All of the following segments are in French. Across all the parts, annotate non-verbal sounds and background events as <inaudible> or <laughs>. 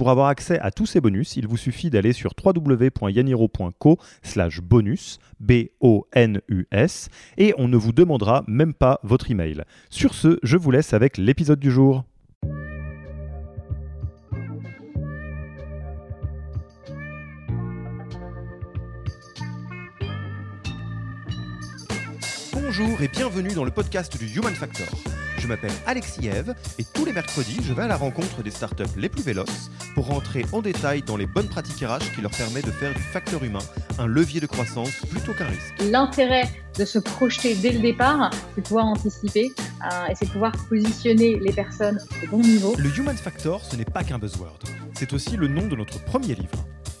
Pour avoir accès à tous ces bonus, il vous suffit d'aller sur www.yaniro.co slash bonus, B-O-N-U-S, et on ne vous demandera même pas votre email. Sur ce, je vous laisse avec l'épisode du jour. Bonjour et bienvenue dans le podcast du Human Factor. Je m'appelle Alexis Eve et tous les mercredis, je vais à la rencontre des startups les plus véloces pour rentrer en détail dans les bonnes pratiques RH qui leur permettent de faire du facteur humain un levier de croissance plutôt qu'un risque. L'intérêt de se projeter dès le départ, c'est de pouvoir anticiper euh, et c'est de pouvoir positionner les personnes au bon niveau. Le Human Factor, ce n'est pas qu'un buzzword, c'est aussi le nom de notre premier livre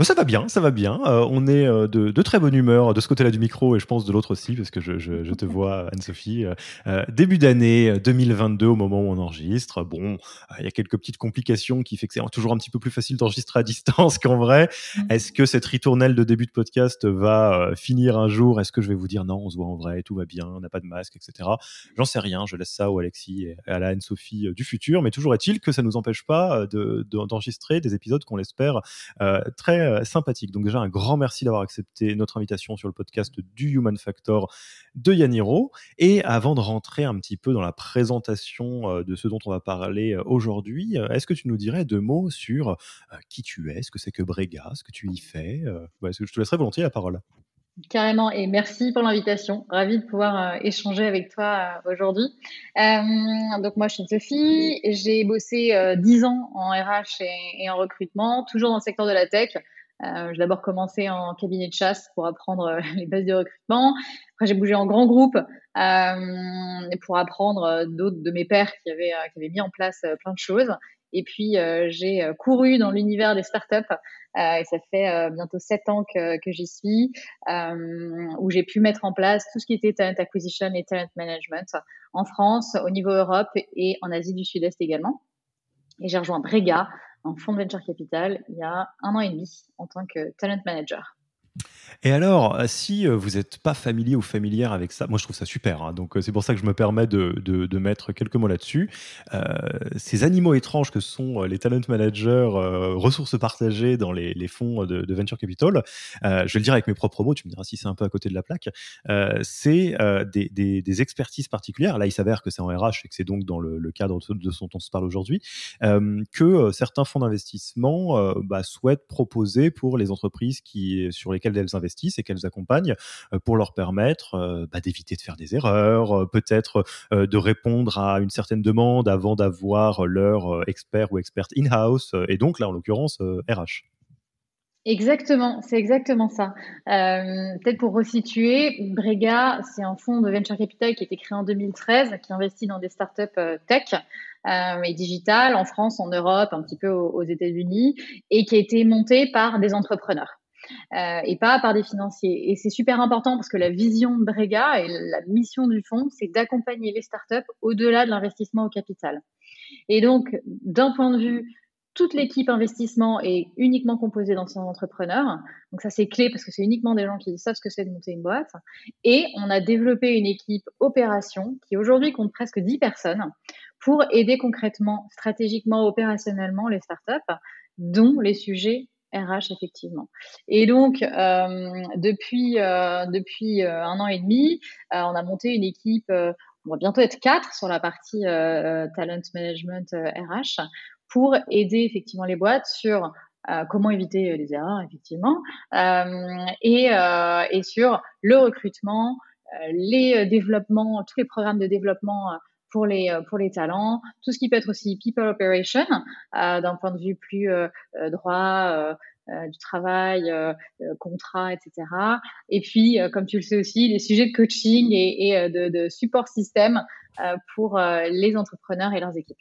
Ben, Ça va bien, ça va bien. Euh, on est euh, de, de, très bonne humeur de ce côté-là du micro et je pense de l'autre aussi, parce que je, je, je te <laughs> vois, Anne-Sophie. Euh, début d'année 2022, au moment où on enregistre. Bon, il y a quelques petites complications qui fait que c'est toujours un petit peu plus facile d'enregistrer à distance <laughs> qu'en vrai. Mm. Est-ce que cette ritournelle de début de podcast va finir un jour? Est-ce que je vais vous dire non, on se voit en vrai, tout va bien, on n'a pas de masque, etc. J'en sais rien. Je laisse ça au Alexis et à la Anne-Sophie du futur. Mais toujours est-il que ça ne nous empêche pas de d'enregistrer des épisodes qu'on l'espère euh, très euh, sympathiques. Donc déjà, un grand merci d'avoir accepté notre invitation sur le podcast du Human Factor de Yaniro. Et avant de rentrer un petit peu dans la présentation euh, de ce dont on va parler aujourd'hui, est-ce que tu nous dirais deux mots sur qui tu es, ce que c'est que Brega, ce que tu y fais Je te laisserai volontiers la parole. Carrément, et merci pour l'invitation. Ravie de pouvoir euh, échanger avec toi euh, aujourd'hui. Euh, donc moi, je suis Sophie. J'ai bossé dix ans en RH et, en recrutement, toujours dans le secteur de la tech. J'ai d'abord commencé en cabinet de chasse pour apprendre <laughs> les bases du recrutement. Après, j'ai bougé en grand groupe pour apprendre d'autres de mes pairs qui avaient, mis en place plein de choses. Et puis, j'ai couru dans l'univers des startups euh, et ça fait euh, bientôt sept ans que, j'y suis, euh, où j'ai pu mettre en place tout ce qui était talent acquisition et talent management en France, au niveau Europe et en Asie du Sud-Est également. Et j'ai rejoint Brega, un fonds de venture capital, il y a un an et demi en tant que talent manager. Et alors, euh, si euh, vous n'êtes pas familier ou familière avec ça, moi je trouve ça super. Hein. donc euh, c'est pour ça que je me permets de, mettre quelques mots là-dessus. ces animaux étranges que sont les talent managers, ressources partagées dans les, fonds de, venture capital, je vais le dire avec mes propres mots. Tu me diras si c'est un peu à côté de la plaque. c'est des, expertises particulières. Là, il s'avère que c'est en RH et que c'est donc dans le, le, cadre de ce dont on se parle aujourd'hui que certains fonds d'investissement bah, souhaitent proposer pour les entreprises qui sur lesquelles elles investissent et qu'elles accompagnent euh, pour leur permettre euh, bah, d'éviter de faire des erreurs, euh, peut-être de répondre à une certaine demande avant d'avoir leur expert ou experte in-house, et donc là en l'occurrence RH. Exactement, c'est exactement ça. Peut-être pour resituer, Brega, c'est un fonds de venture capital qui a été créé en 2013, qui investit dans des startups tech et digital en France, en Europe, un petit peu aux États-Unis, et qui a été monté par des entrepreneurs. Euh, et pas par des financiers. Et c'est super important parce que la vision de Brega et la mission du fonds, c'est d'accompagner les startups au-delà de l'investissement au capital. Et donc, d'un point de vue toute l'équipe investissement est uniquement composée d'anciens entrepreneurs. Donc ça, c'est clé parce que c'est uniquement des gens qui savent ce que c'est de monter une boîte. Et on a développé une équipe opération qui aujourd'hui compte presque 10 personnes pour aider concrètement, stratégiquement, opérationnellement les startups, dont les sujets RH effectivement. Et donc euh, depuis euh, depuis euh, un an et demi, on a monté une équipe. on va bientôt être quatre sur la partie talent management RH pour aider effectivement les boîtes sur comment éviter les erreurs, effectivement, et, et, sur le recrutement, les développements, tous les programmes de développement pour les pour les talents, tout ce qui peut être aussi people operation d'un point de vue plus droit, euh, du travail, euh, euh, contrat, etc. Et puis, comme tu le sais aussi, les sujets de coaching et, de, de, support système pour les entrepreneurs et leurs équipes.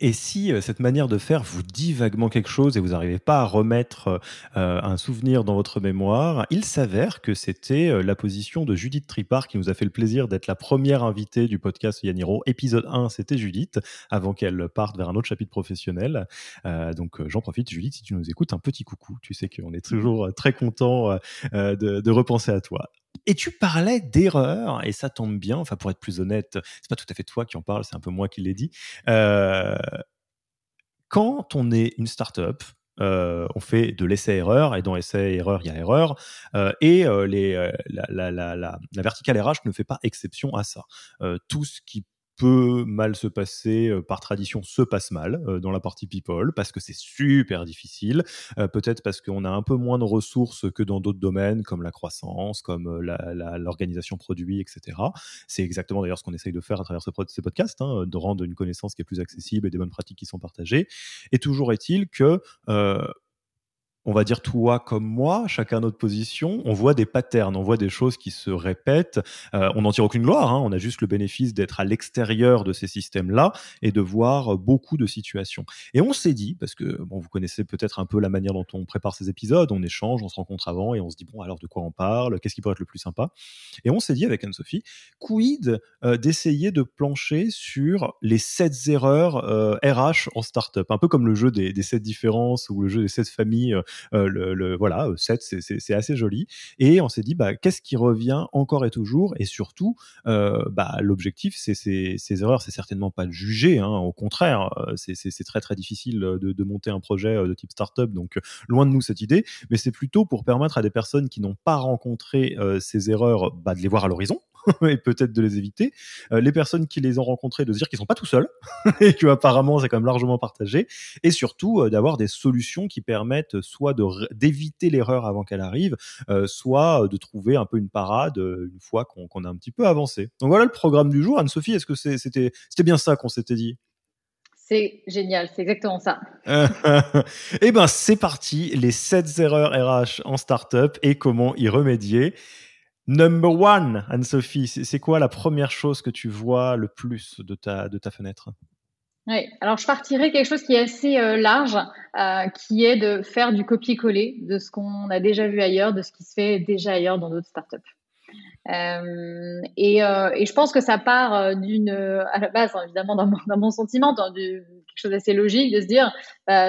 Et si euh, cette manière de faire vous dit vaguement quelque chose et vous n'arrivez pas à remettre euh, un souvenir dans votre mémoire, il s'avère que c'était euh, la position de Judith Tripart qui nous a fait le plaisir d'être la première invitée du podcast Yaniro. Épisode 1, c'était Judith, avant qu'elle parte vers un autre chapitre professionnel. donc j'en profite, Judith, si tu nous écoutes, un petit coucou. Tu sais qu'on est toujours très content de, de repenser à toi. Et tu parlais d'erreurs, et ça tombe bien, enfin pour être plus honnête, c'est pas tout à fait toi qui en parle, c'est un peu moi qui l'ai dit. Euh, quand on est une startup, euh, on fait de l'essai-erreur, et dans essai-erreur, il y a erreur, euh, et les, la, la, la, verticale RH ne fait pas exception à ça. tout ce qui peut mal se passer, euh, par tradition se passe mal euh, dans la partie people, parce que c'est super difficile, euh, peut-être parce qu'on a un peu moins de ressources que dans d'autres domaines, comme la croissance, comme l'organisation produit, etc. C'est exactement d'ailleurs ce qu'on essaye de faire à travers ce, ces podcasts, hein, de rendre une connaissance qui est plus accessible et des bonnes pratiques qui sont partagées. Et toujours est-il que on va dire toi comme moi, chacun notre position, on voit des patterns, on voit des choses qui se répètent. Euh, on n'en tire aucune gloire, hein. on a juste le bénéfice d'être à l'extérieur de ces systèmes-là et de voir beaucoup de situations. Et on s'est dit, parce que bon, vous connaissez peut-être un peu la manière dont on prépare ces épisodes, on échange, on se rencontre avant et on se dit bon alors de quoi on parle, qu'est-ce qui pourrait être le plus sympa? Et on s'est dit avec Anne-Sophie, quid euh, d'essayer de plancher sur les sept erreurs RH euh, en startup, un peu comme le jeu des, des sept différences ou le jeu des sept familles euh, le, voilà, 7, euh, c'est assez joli. Et on s'est dit, bah, qu'est-ce qui revient encore et toujours? Et surtout, euh, bah, l'objectif, c'est ces erreurs, c'est certainement pas de juger. Hein, au contraire, c'est très très difficile de, monter un projet de type startup. Donc, loin de nous cette idée. Mais c'est plutôt pour permettre à des personnes qui n'ont pas rencontré ces erreurs, bah, de les voir à l'horizon <laughs> et peut-être de les éviter. Euh, les personnes qui les ont rencontrées, de se dire qu'ils sont pas tout seuls <laughs> et que apparemment c'est quand même largement partagé. Et surtout euh, d'avoir des solutions qui permettent soit d'éviter l'erreur avant qu'elle arrive, euh, soit de trouver un peu une parade une fois qu'on a un petit peu avancé. Donc voilà le programme du jour. Anne-Sophie, est-ce que c'était bien ça qu'on s'était dit? C'est génial, c'est exactement ça. <laughs> eh ben, c'est parti, les 7 erreurs RH en startup et comment y remédier. Number one, Anne-Sophie, c'est quoi la première chose que tu vois le plus de ta, de ta fenêtre? Oui, alors je partirai quelque chose qui est assez euh, large, euh, qui est de faire du copier-coller de ce qu'on a déjà vu ailleurs, de ce qui se fait déjà ailleurs dans d'autres startups. Euh, et, et, je pense que ça part d'une, à la base, hein, évidemment, dans mon, <laughs> dans mon sentiment, dans quelque chose d'assez logique, de se dire,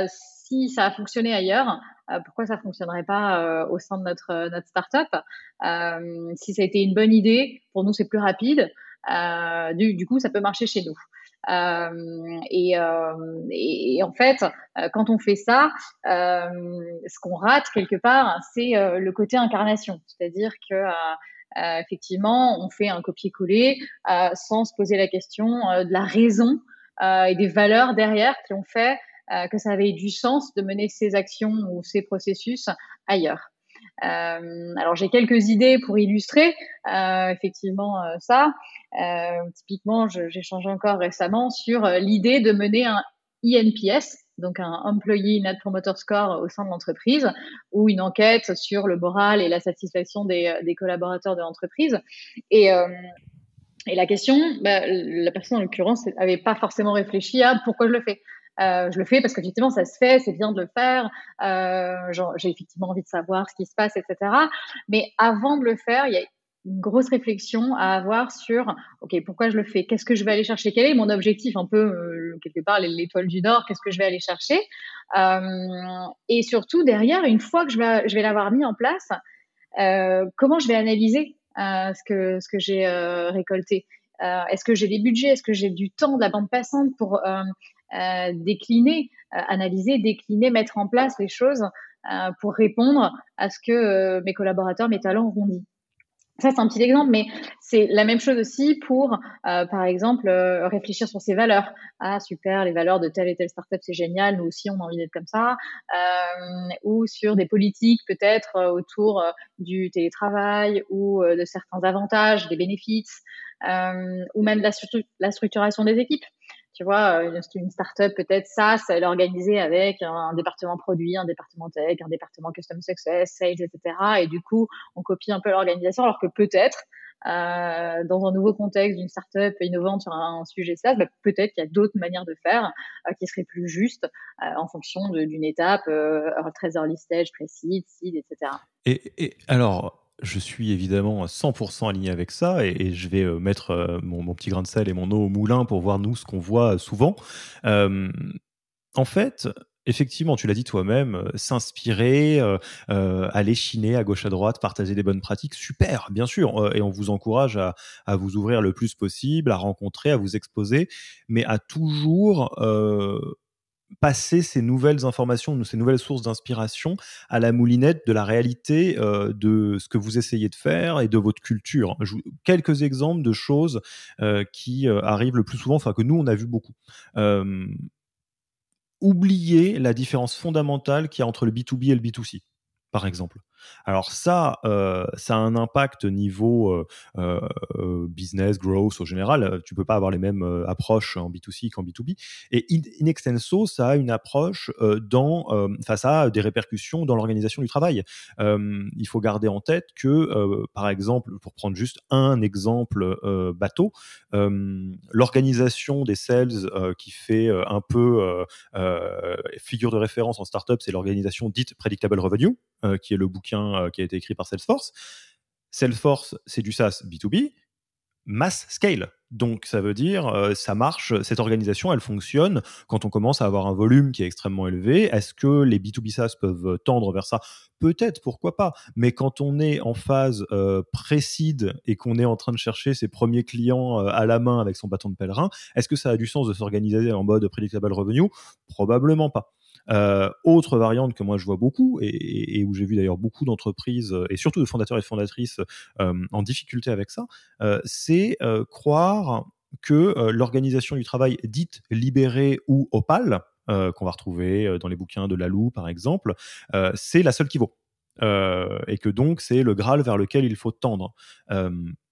si ça a fonctionné ailleurs, pourquoi ça fonctionnerait pas euh, au sein de notre euh, notre startup? Si ça a été une bonne idée, pour nous c'est plus rapide. Du, coup, ça peut marcher chez nous. et, en fait, quand on fait ça, ce qu'on rate quelque part, c'est le côté incarnation. C'est-à-dire que effectivement, on fait un copier-coller sans se poser la question de la raison et des valeurs derrière qui ont fait euh, que ça avait du sens de mener ces actions ou ces processus ailleurs. Euh, alors j'ai quelques idées pour illustrer euh, effectivement ça. typiquement, j'ai changé encore récemment sur l'idée de mener un INPS, donc un Employee Net Promoter Score au sein de l'entreprise, ou une enquête sur le moral et la satisfaction des, collaborateurs de l'entreprise. Et, et la question, bah, la personne en l'occurrence n'avait pas forcément réfléchi à pourquoi je le fais. Euh, je le fais parce qu'effectivement, ça se fait, c'est bien de le faire. Euh, j'ai effectivement envie de savoir ce qui se passe, etc. Mais avant de le faire, il y a une grosse réflexion à avoir sur ok pourquoi je le fais? Qu'est-ce que je vais aller chercher? Quel est mon objectif? Un peu euh, quelque part l'étoile du nord qu'est-ce que je vais aller chercher? Et surtout derrière une fois que je vais l'avoir mis en place comment je vais analyser ce que ce que j'ai récolté? Est-ce que j'ai des budgets? Est-ce que j'ai du temps de la bande passante pour euh, décliner, euh, analyser, décliner, mettre en place les choses euh, pour répondre à ce que mes collaborateurs, mes talents auront dit. Ça, c'est un petit exemple, mais c'est la même chose aussi pour, par exemple, réfléchir sur ses valeurs. Ah, super, les valeurs de telle et telle startup, c'est génial, nous aussi, on a envie d'être comme ça. Ou sur des politiques, peut-être, autour du télétravail ou de certains avantages, des bénéfices, ou même la, la structuration des équipes. Tu vois, euh, une startup peut-être ça, ça est organisée avec un, département produit, un département tech, un département custom success, sales, etc. Et du coup, on copie un peu l'organisation, alors que peut-être euh, dans un nouveau contexte d'une startup innovante sur un, sujet SaaS, bah, peut-être qu'il y a d'autres manières de faire euh, qui seraient plus justes en fonction d'une étape très early stage, précise, seed, etc. Et, et alors, je suis évidemment 100% aligné avec ça et, je vais euh, mettre euh, mon, petit grain de sel et mon eau au moulin pour voir nous ce qu'on voit souvent. en fait, effectivement, tu l'as dit toi-même, euh, s'inspirer, aller chiner à gauche à droite, partager des bonnes pratiques, super, bien sûr, et on vous encourage à, vous ouvrir le plus possible, à rencontrer, à vous exposer, mais à toujours passer ces nouvelles informations, ces nouvelles sources d'inspiration à la moulinette de la réalité euh, de ce que vous essayez de faire et de votre culture. quelques exemples de choses euh, qui euh, arrivent le plus souvent, enfin que nous on a vu beaucoup. oublier la différence fondamentale qu'il y a entre le B2B et le B2C, par exemple. Alors ça, euh, ça a un impact niveau euh, euh, business, growth au général. Tu peux pas avoir les mêmes approches en B2C qu'en B2B. Et in, extenso, ça a une approche dans, ça a des répercussions dans l'organisation du travail. il faut garder en tête que, par exemple, pour prendre juste un exemple bateau, l'organisation des sales qui fait un peu figure de référence en startup, c'est l'organisation dite predictable revenue, qui est le euh, qui a été écrit par Salesforce. Salesforce, c'est du SaaS B2B, mass scale. Donc ça veut dire euh, ça marche, cette organisation elle fonctionne quand on commence à avoir un volume qui est extrêmement élevé. Est-ce que les B2B SaaS peuvent tendre vers ça? Peut-être, pourquoi pas. Mais quand on est en phase euh, précide et qu'on est en train de chercher ses premiers clients à la main avec son bâton de pèlerin, est-ce que ça a du sens de s'organiser en mode predictable revenue? Probablement pas. Euh, autre variante que moi je vois beaucoup et, où j'ai vu d'ailleurs beaucoup d'entreprises et surtout de fondateurs et fondatrices euh, en difficulté avec ça, euh, c'est croire que l'organisation du travail dite libérée ou opale, qu'on va retrouver dans les bouquins de Lalou par exemple, c'est la seule qui vaut. et que donc c'est le Graal vers lequel il faut tendre.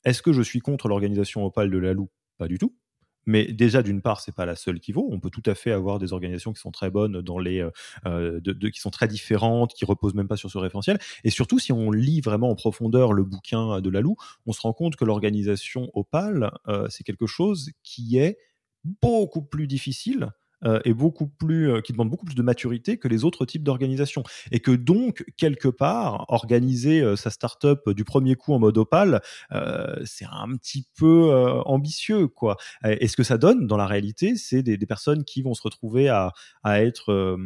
Est-ce que je suis contre l'organisation opale de Lalou? Pas du tout. Mais déjà, d'une part, c'est pas la seule qui vaut. On peut tout à fait avoir des organisations qui sont très bonnes dans les, euh, euh, qui sont très différentes, qui reposent même pas sur ce référentiel. Et surtout, si on lit vraiment en profondeur le bouquin de Lalou, on se rend compte que l'organisation Opal, euh, c'est quelque chose qui est beaucoup plus difficile euh, est beaucoup plus, euh, qui demande beaucoup plus de maturité que les autres types d'organisations. Et que donc, quelque part, organiser euh, sa startup du premier coup en mode opal, c'est un petit peu ambitieux, quoi. Et ce que ça donne dans la réalité, c'est des, des, personnes qui vont se retrouver à, à être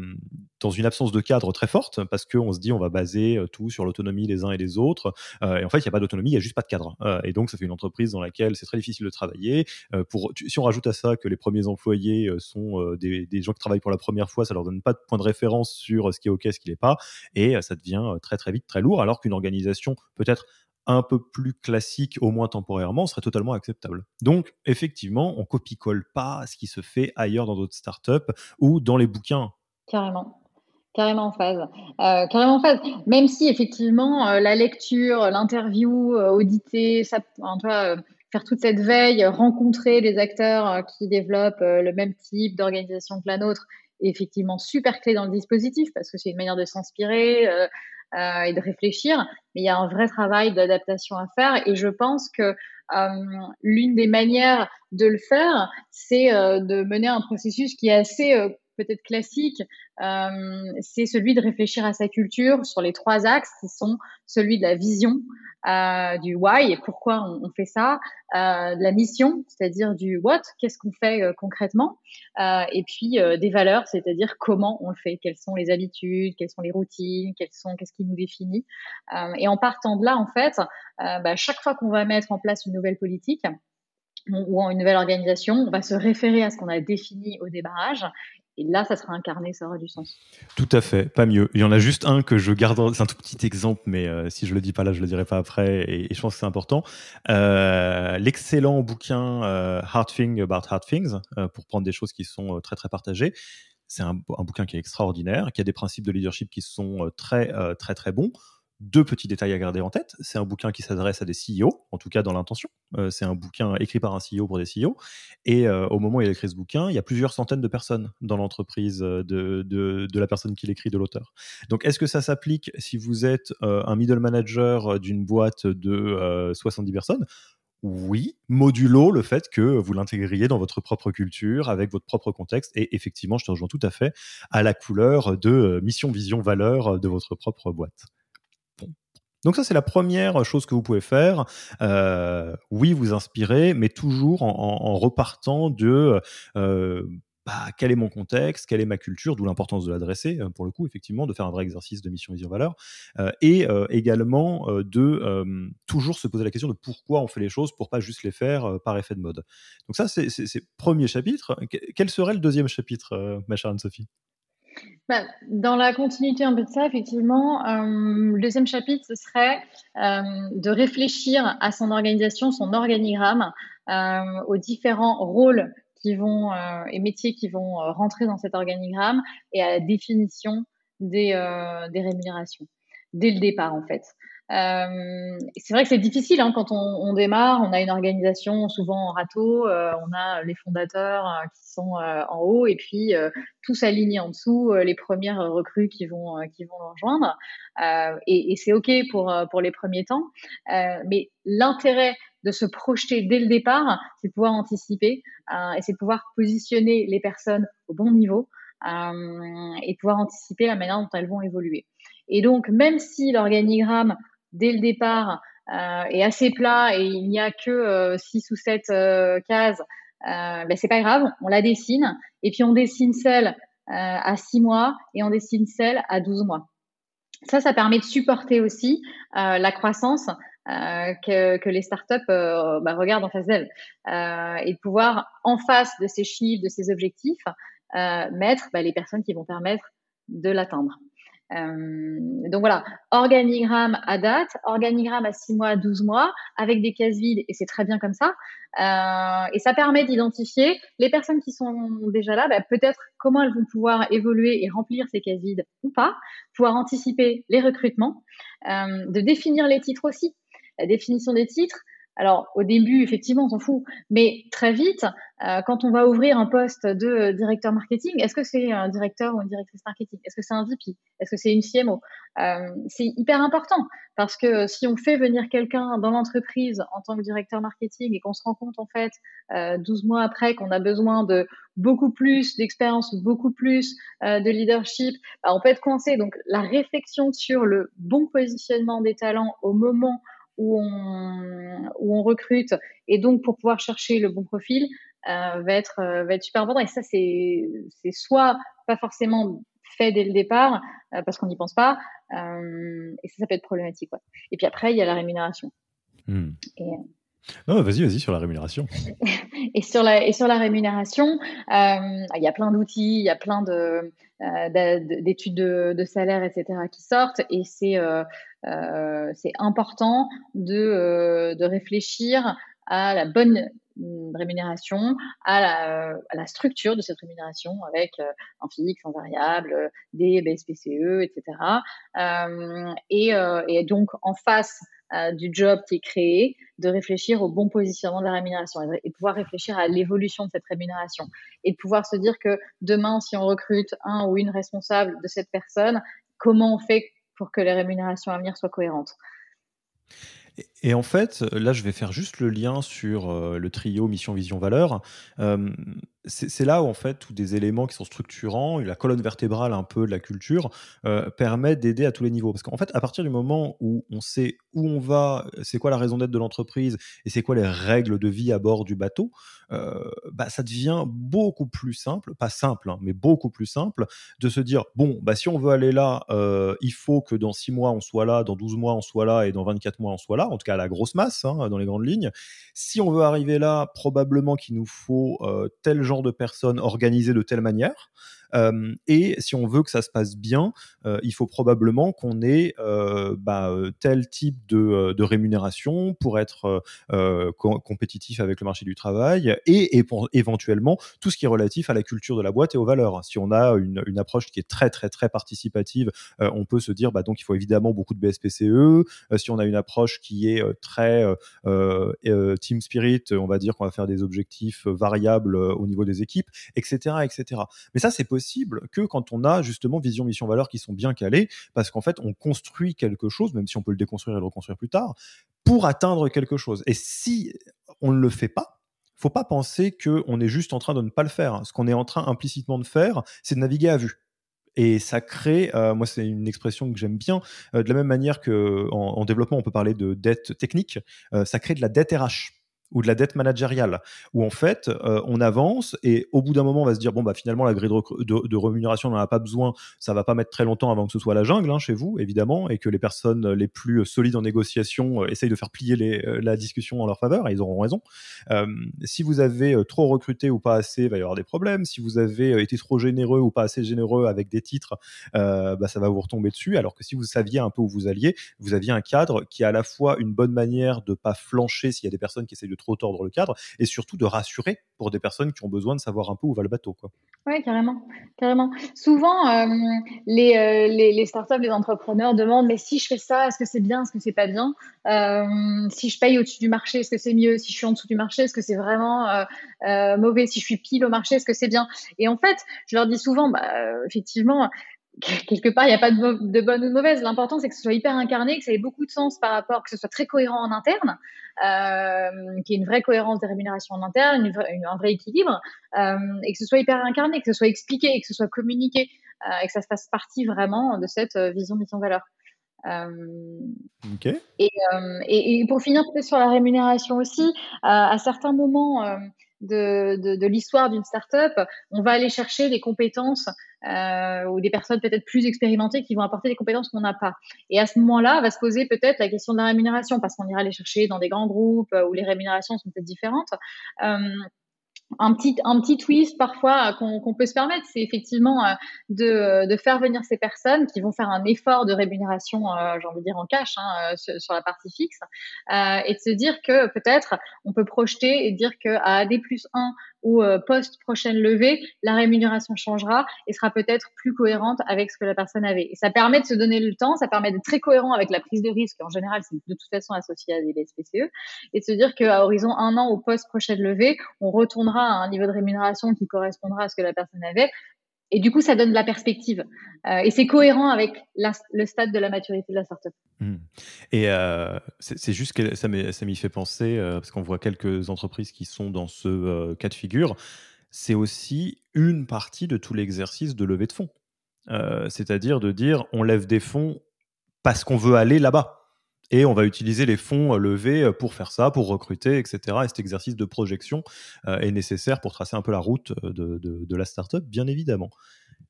dans une absence de cadre très forte parce qu'on se dit on va baser tout sur l'autonomie des uns et des autres. et en fait, il n'y a pas d'autonomie, il n'y a juste pas de cadre. et donc, ça fait une entreprise dans laquelle c'est très difficile de travailler. pour, si on rajoute à ça que les premiers employés sont des, gens qui travaillent pour la première fois, ça leur donne pas de point de référence sur ce qui est OK, ce qui n'est pas, et euh, ça devient euh, très très vite très lourd, alors qu'une organisation peut-être un peu plus classique, au moins temporairement, serait totalement acceptable. Donc, effectivement, on copie-colle pas ce qui se fait ailleurs dans d'autres startups ou dans les bouquins. Carrément. Carrément en phase. Euh, carrément en phase. Même si effectivement la lecture, l'interview, auditer, ça, toi, faire toute cette veille, rencontrer les acteurs euh, qui développent euh, le même type d'organisation que la nôtre est effectivement super clé dans le dispositif parce que c'est une manière de s'inspirer euh, et de réfléchir. Mais il y a un vrai travail d'adaptation à faire et je pense que l'une des manières de le faire, c'est de mener un processus qui est assez peut-être classique, c'est celui de réfléchir à sa culture sur les trois axes qui sont celui de la vision, euh, du why pourquoi on, fait ça, euh, de la mission, c'est-à-dire du what, qu'est-ce qu'on fait euh, concrètement, et puis des valeurs, c'est-à-dire comment on le fait, quelles sont les habitudes, quelles sont les routines, quelles sont, qu'est-ce qui nous définit. et en partant de là, en fait, bah, chaque fois qu'on va mettre en place une nouvelle politique, ou une nouvelle organisation, on va se référer à ce qu'on a défini au débarrage Et là, ça sera incarné, ça aura du sens. Tout à fait, pas mieux. Il y en a juste un que je garde, c'est un tout petit exemple, mais euh, si je le dis pas là, je le dirai pas après, et, je pense que c'est important. Euh, l'excellent bouquin euh, Hard Thing About Hard Things, pour prendre des choses qui sont très très partagées. C'est un, un, bouquin qui est extraordinaire, qui a des principes de leadership qui sont très très très bons deux petits détails à garder en tête. C'est un bouquin qui s'adresse à des CEO, en tout cas dans l'intention. Euh, c'est un bouquin écrit par un CEO pour des CEO. Et euh, au moment où il a écrit ce bouquin, il y a plusieurs centaines de personnes dans l'entreprise euh, de, de, la personne qui l'écrit, de l'auteur. Donc, est-ce que ça s'applique si vous êtes un middle manager d'une boîte de 70 personnes? Oui, modulo le fait que vous l'intégriez dans votre propre culture, avec votre propre contexte. Et effectivement, je te rejoins tout à fait à la couleur de mission, vision, valeur de votre propre boîte. Donc ça, c'est la première chose que vous pouvez faire. Euh, oui, vous inspirer, mais toujours en, repartant de euh, bah, quel est mon contexte, quelle est ma culture, d'où l'importance de l'adresser, euh, pour le coup, effectivement, de faire un vrai exercice de mission, vision, valeur, et également de toujours se poser la question de pourquoi on fait les choses pour pas juste les faire par effet de mode. Donc ça, c'est le premier chapitre. Quel serait le deuxième chapitre, ma chère Anne-Sophie? Bah, dans la continuité un peu de ça, effectivement, euh, le deuxième chapitre, ce serait euh, de réfléchir à son organisation, son organigramme, euh, aux différents rôles qui vont et métiers qui vont rentrer dans cet organigramme et à la définition des, des rémunérations dès le départ, en fait. Euh, c'est vrai que c'est difficile hein, quand on, démarre. On a une organisation souvent en râteau. Euh, on a les fondateurs euh, qui sont en haut et puis tous alignés en dessous, les premières recrues qui vont qui vont rejoindre. et, et c'est ok pour pour les premiers temps. mais l'intérêt de se projeter dès le départ, c'est de pouvoir anticiper et c'est de pouvoir positionner les personnes au bon niveau et pouvoir anticiper la manière dont elles vont évoluer. Et donc, même si l'organigramme dès le départ euh, est assez plat et il n'y a que euh, 6 ou 7 euh, cases, euh, ben c'est pas grave, on la dessine et puis on dessine celle euh, à 6 mois et on dessine celle à 12 mois. Ça, ça permet de supporter aussi la croissance que, les startups bah, regardent en face d'elles et de pouvoir, en face de ces chiffres, de ces objectifs, mettre bah, les personnes qui vont permettre de l'atteindre. Euh, donc voilà, organigramme à date, organigramme à 6 mois, 12 mois, avec des cases vides, et c'est très bien comme ça. Euh, et ça permet d'identifier les personnes qui sont déjà là, bah, peut-être comment elles vont pouvoir évoluer et remplir ces cases vides ou pas, pouvoir anticiper les recrutements, euh, de définir les titres aussi. La définition des titres, alors au début, effectivement, on s'en fout, mais très vite, euh, quand on va ouvrir un poste de euh, directeur marketing, est-ce que c'est un directeur ou une directrice marketing? Est-ce que c'est un VP Est-ce que c'est une CMO euh, C'est hyper important parce que si on fait venir quelqu'un dans l'entreprise en tant que directeur marketing et qu'on se rend compte en fait 12 mois après qu'on a besoin de beaucoup plus d'expérience ou beaucoup plus de leadership, bah, on peut être coincé. Donc la réflexion sur le bon positionnement des talents au moment où on, où on recrute et donc pour pouvoir chercher le bon profil euh, va, être, euh, va être super important. Et ça, c'est soit pas forcément fait dès le départ euh, parce qu'on n'y pense pas euh, et ça, ça peut être problématique. Ouais. Et puis après, il y a la rémunération. Hmm. Et, non, vas-y, vas-y sur la rémunération. <laughs> et, sur la, et sur la rémunération, euh, il y a plein d'outils, il y a plein euh, d'études de, de, salaire, etc., qui sortent. Et c'est euh, euh important de, de réfléchir à la bonne mm, rémunération, à la, structure de cette rémunération avec un fixe, un variable, des BSPCE, etc. Et, et, donc en face euh, du job qui est créé, de réfléchir au bon positionnement de la rémunération et de pouvoir réfléchir à l'évolution de cette rémunération et de pouvoir se dire que demain, si on recrute un ou une responsable de cette personne, comment on fait pour que les rémunérations à venir soient cohérentes? Et en fait, là, je vais faire juste le lien sur euh, le trio mission, vision, valeur. Euh, c'est là où, en fait, tous des éléments qui sont structurants, la colonne vertébrale un peu de la culture, euh, permettent d'aider à tous les niveaux. Parce qu'en fait, à partir du moment où on sait où on va, c'est quoi la raison d'être de l'entreprise, et c'est quoi les règles de vie à bord du bateau, euh, bah, ça devient beaucoup plus simple, pas simple, hein, mais beaucoup plus simple, de se dire, bon, bah, si on veut aller là, il faut que dans 6 mois, on soit là, dans 12 mois, on soit là, et dans 24 mois, on soit là, en tout cas à la grosse masse, hein, dans les grandes lignes. Si on veut arriver là, probablement qu'il nous faut euh, tel genre de personnes organisées de telle manière. Et si on veut que ça se passe bien, il faut probablement qu'on ait bah, tel type de, rémunération pour être compétitif avec le marché du travail et, éventuellement tout ce qui est relatif à la culture de la boîte et aux valeurs. Si on a une, une approche qui est très très très participative, on peut se dire bah, donc il faut évidemment beaucoup de BSPCE. si on a une approche qui est très team spirit, on va dire qu'on va faire des objectifs variables au niveau des équipes, etc., etc. Mais ça, c'est possible que quand on a justement vision, mission, valeur qui sont bien calées, parce qu'en fait, on construit quelque chose, même si on peut le déconstruire et le reconstruire plus tard, pour atteindre quelque chose. Et si on ne le fait pas, faut pas penser qu'on est juste en train de ne pas le faire. Ce qu'on est en train implicitement de faire, c'est de naviguer à vue. Et ça crée, euh, moi c'est une expression que j'aime bien, euh, de la même manière qu'en en, développement on peut parler de dette technique, euh, ça crée de la dette RH ou de la dette managériale, où en fait, euh, on avance et au bout d'un moment, on va se dire bon, bah finalement, la grille de, rémunération, on n'en a pas besoin, ça va pas mettre très longtemps avant que ce soit la jungle hein, chez vous, évidemment, et que les personnes les plus solides en négociation euh, essayent de faire plier euh, la discussion en leur faveur, et ils auront raison. si vous avez trop recruté ou pas assez, il va y avoir des problèmes. Si vous avez été trop généreux ou pas assez généreux avec des titres, bah, ça va vous retomber dessus, alors que si vous saviez un peu où vous alliez, vous aviez un cadre qui a à la fois une bonne manière de pas flancher s'il y a des personnes qui essayent de trop tordre le cadre et surtout de rassurer pour des personnes qui ont besoin de savoir un peu où va le bateau. Quoi. Oui, carrément, carrément. Souvent, euh, les, euh, les, les, startups, les entrepreneurs demandent mais si je fais ça, est-ce que c'est bien, est-ce que c'est pas bien? Euh, Si je paye au-dessus du marché, est-ce que c'est mieux? Si je suis en dessous du marché, est-ce que c'est vraiment mauvais? Si je suis pile au marché, est-ce que c'est bien? Et en fait, je leur dis souvent, bah, effectivement, <laughs> quelque part, il n'y a pas de, de, bonne ou de mauvaise. L'important, c'est que ce soit hyper incarné, que ça ait beaucoup de sens par rapport, que ce soit très cohérent en interne, euh, qu'il y ait une vraie cohérence des rémunérations en interne, un vrai équilibre, euh, et que ce soit hyper incarné, que ce soit expliqué, que ce soit communiqué, euh, et que ça se fasse partie vraiment de cette vision mission-valeur. Et, et, et, pour finir peut-être sur la rémunération aussi, à certains moments de, de, l'histoire d'une startup, on va aller chercher des compétences euh, ou des personnes peut-être plus expérimentées qui vont apporter des compétences qu'on n'a pas. Et à ce moment-là, va se poser peut-être la question de la rémunération parce qu'on ira les chercher dans des grands groupes euh, où les rémunérations sont peut-être différentes. Euh, un petit, un petit twist parfois qu'on peut se permettre, c'est effectivement euh, de, de, faire venir ces personnes qui vont faire un effort de rémunération, euh, j'ai envie de dire en cash, hein, sur, la partie fixe, euh, et de se dire que peut-être on peut projeter et dire qu'à AD plus 1 ou euh, post prochaine levée, la rémunération changera et sera peut-être plus cohérente avec ce que la personne avait. Et ça permet de se donner le temps, ça permet d'être très cohérent avec la prise de risque. En général, c'est de toute façon associé à des BSPCE et de se dire qu'à horizon un an ou post prochaine levée, on retournera à un niveau de rémunération qui correspondra à ce que la personne avait et du coup, ça donne de la perspective. Euh, et c'est cohérent avec le stade de la maturité de la startup. Mmh. Et euh, c'est juste que ça m'y fait penser, euh, parce qu'on voit quelques entreprises qui sont dans ce cas de figure. C'est aussi une partie de tout l'exercice de levée de fonds. C'est-à-dire de dire on lève des fonds parce qu'on veut aller là-bas et on va utiliser les fonds levés pour faire ça, pour recruter, etc. Et cet exercice de projection est nécessaire pour tracer un peu la route de, de, la startup, bien évidemment.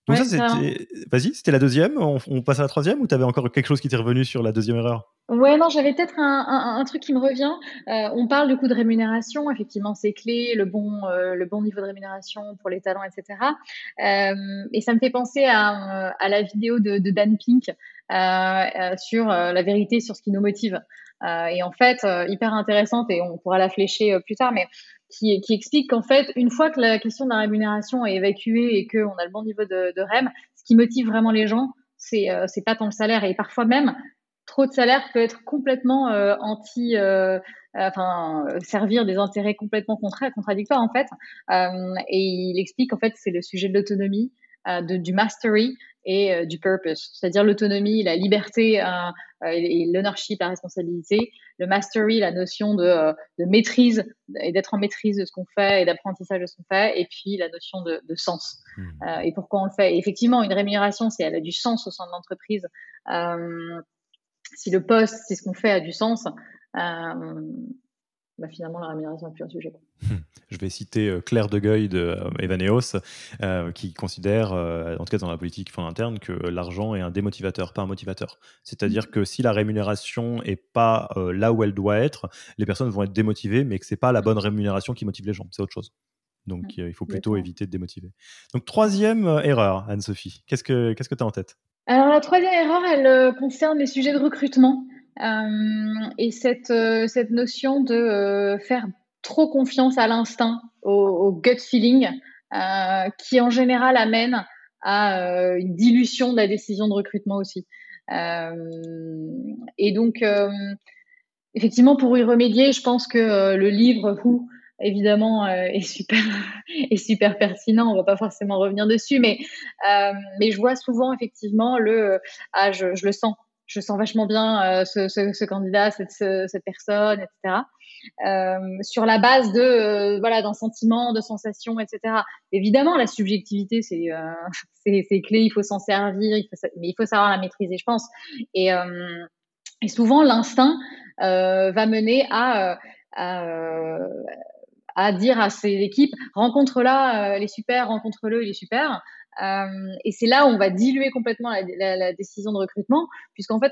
Donc ça, c'était... Vas-y, c'était la deuxième. On, passe à la troisième ou tu avais encore quelque chose qui t'est revenu sur la deuxième erreur? Ouais, non, j'avais peut-être un, un, truc qui me revient. Euh, on parle du coup de rémunération, effectivement, c'est clé, le bon, euh, le bon niveau de rémunération pour les talents, etc. Euh, et ça me fait penser à, à la vidéo de, de Dan Pink sur la vérité sur ce qui nous motive. et en fait, hyper intéressante, et on pourra la flécher plus tard, mais qui, explique qu'en fait, une fois que la question de la rémunération est évacuée et qu'on a le bon niveau de, REM, ce qui motive vraiment les gens, c'est euh, pas tant le salaire. Et parfois même trop de salaire peut être complètement euh, anti euh, enfin servir des intérêts complètement contradictoires en fait. Et il explique en fait c'est le sujet de l'autonomie de, du mastery et euh, du purpose, c'est-à-dire l'autonomie, la liberté euh, euh, et l'ownership, la responsabilité, le mastery, la notion de, de maîtrise et d'être en maîtrise de ce qu'on fait et d'apprentissage de ce qu'on fait, et puis la notion de, de sens mmh. et pourquoi on le fait? Et effectivement, une rémunération, si elle a du sens au sein de l'entreprise, si le poste, c'est ce qu'on fait, a du sens, bah, finalement, la rémunération n'est plus un sujet. <laughs> Je vais citer euh, Claire Degueil de euh, Evaneos, euh, qui considère, en tout cas dans la politique fond interne, que l'argent est un démotivateur, pas un motivateur. C'est-à-dire que si la rémunération est pas là où elle doit être, les personnes vont être démotivées, mais que c'est pas la bonne rémunération qui motive les gens, c'est autre chose. Donc, mm. il faut plutôt éviter de démotiver. Donc, troisième erreur, Anne-Sophie. Qu'est-ce que tu as en tête? Alors, la troisième erreur, elle concerne les sujets de recrutement. Et cette, cette notion de faire trop confiance à l'instinct, au, gut feeling, qui en général amène à une dilution de la décision de recrutement aussi. et donc, effectivement, pour y remédier, je pense que euh, le livre Who, évidemment, euh, est, super, <laughs> est super pertinent. On va pas forcément revenir dessus, mais, euh, mais je vois souvent, effectivement, le ah, je, je le sens. Je sens vachement bien ce, ce, candidat, cette, personne, etc. sur la base de voilà d'un sentiment, de sensation, etc. Évidemment, la subjectivité <laughs> c'est c'est clé, il faut s'en servir, mais il faut savoir la maîtriser, je pense. Et, souvent l'instinct euh, va mener à, euh, à, dire à ses équipes rencontre-là, les super, rencontre-le, il est super. Et c'est là où on va diluer complètement la, la, la décision de recrutement, puisqu'en fait,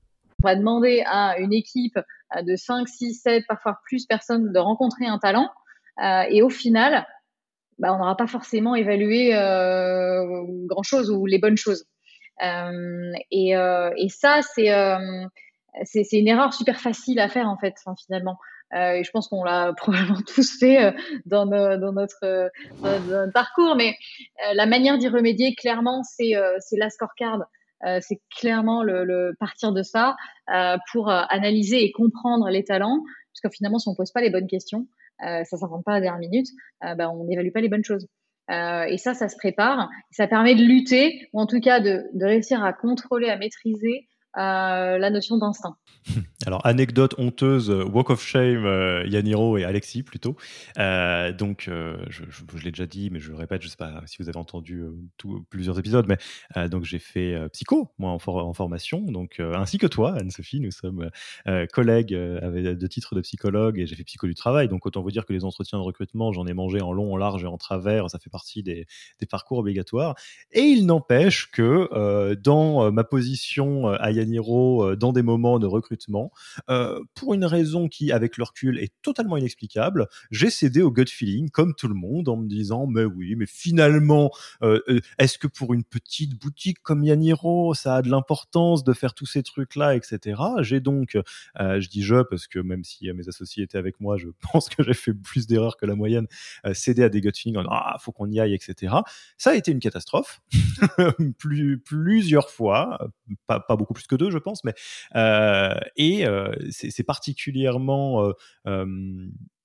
On va demander à une équipe euh, de 5, 6, 7, parfois plus personnes de rencontrer un talent. Euh, et au final, bah, on n'aura pas forcément évalué euh, grand-chose ou les bonnes choses. Et, ça, c'est une erreur super facile à faire en fait, finalement. et je pense qu'on l'a <laughs> probablement tous fait dans, dans, notre, parcours, mais la manière d'y remédier, clairement, c'est la scorecard. Euh, c'est clairement le, partir de ça euh, pour euh, analyser et comprendre les talents, parce que finalement, si on pose pas les bonnes questions, ça ne s'invente pas à la dernière minute, ben, on n'évalue pas les bonnes choses. et ça, ça se prépare. Ça permet de lutter, ou en tout cas de réussir à contrôler, à maîtriser la notion d'instinct. <laughs> Alors, anecdote honteuse, euh, Walk of Shame, euh, Yaniro et Alexis plutôt. Euh, donc, je, l'ai déjà dit, mais je le répète, je ne sais pas si vous avez entendu plusieurs épisodes, mais donc j'ai fait psycho, moi, en, en formation, donc ainsi que toi, Anne-Sophie, nous sommes collègues avec de titres de psychologue et j'ai fait psycho du travail. Donc, autant vous dire que les entretiens de recrutement, j'en ai mangé en long, en large et en travers. Ça fait partie des, des parcours obligatoires. Et il n'empêche que dans ma position à Yaniro, euh, dans des moments de recrutement, euh, pour une raison qui, avec le recul, est totalement inexplicable, j'ai cédé au gut feeling, comme tout le monde, en me disant, mais oui, mais finalement, euh, est-ce que pour une petite boutique comme Yaniro, ça a de l'importance de faire tous ces trucs-là, etc. J'ai donc, je dis je, parce que même si mes associés étaient avec moi, je <laughs> pense que j'ai fait plus d'erreurs que la moyenne, cédé à des gut feelings, en ah, faut qu'on y aille, etc. Ça a été une catastrophe, <laughs> plus, plusieurs fois, pas, pas beaucoup plus que deux, je pense. Mais, euh, et euh, c'est particulièrement euh,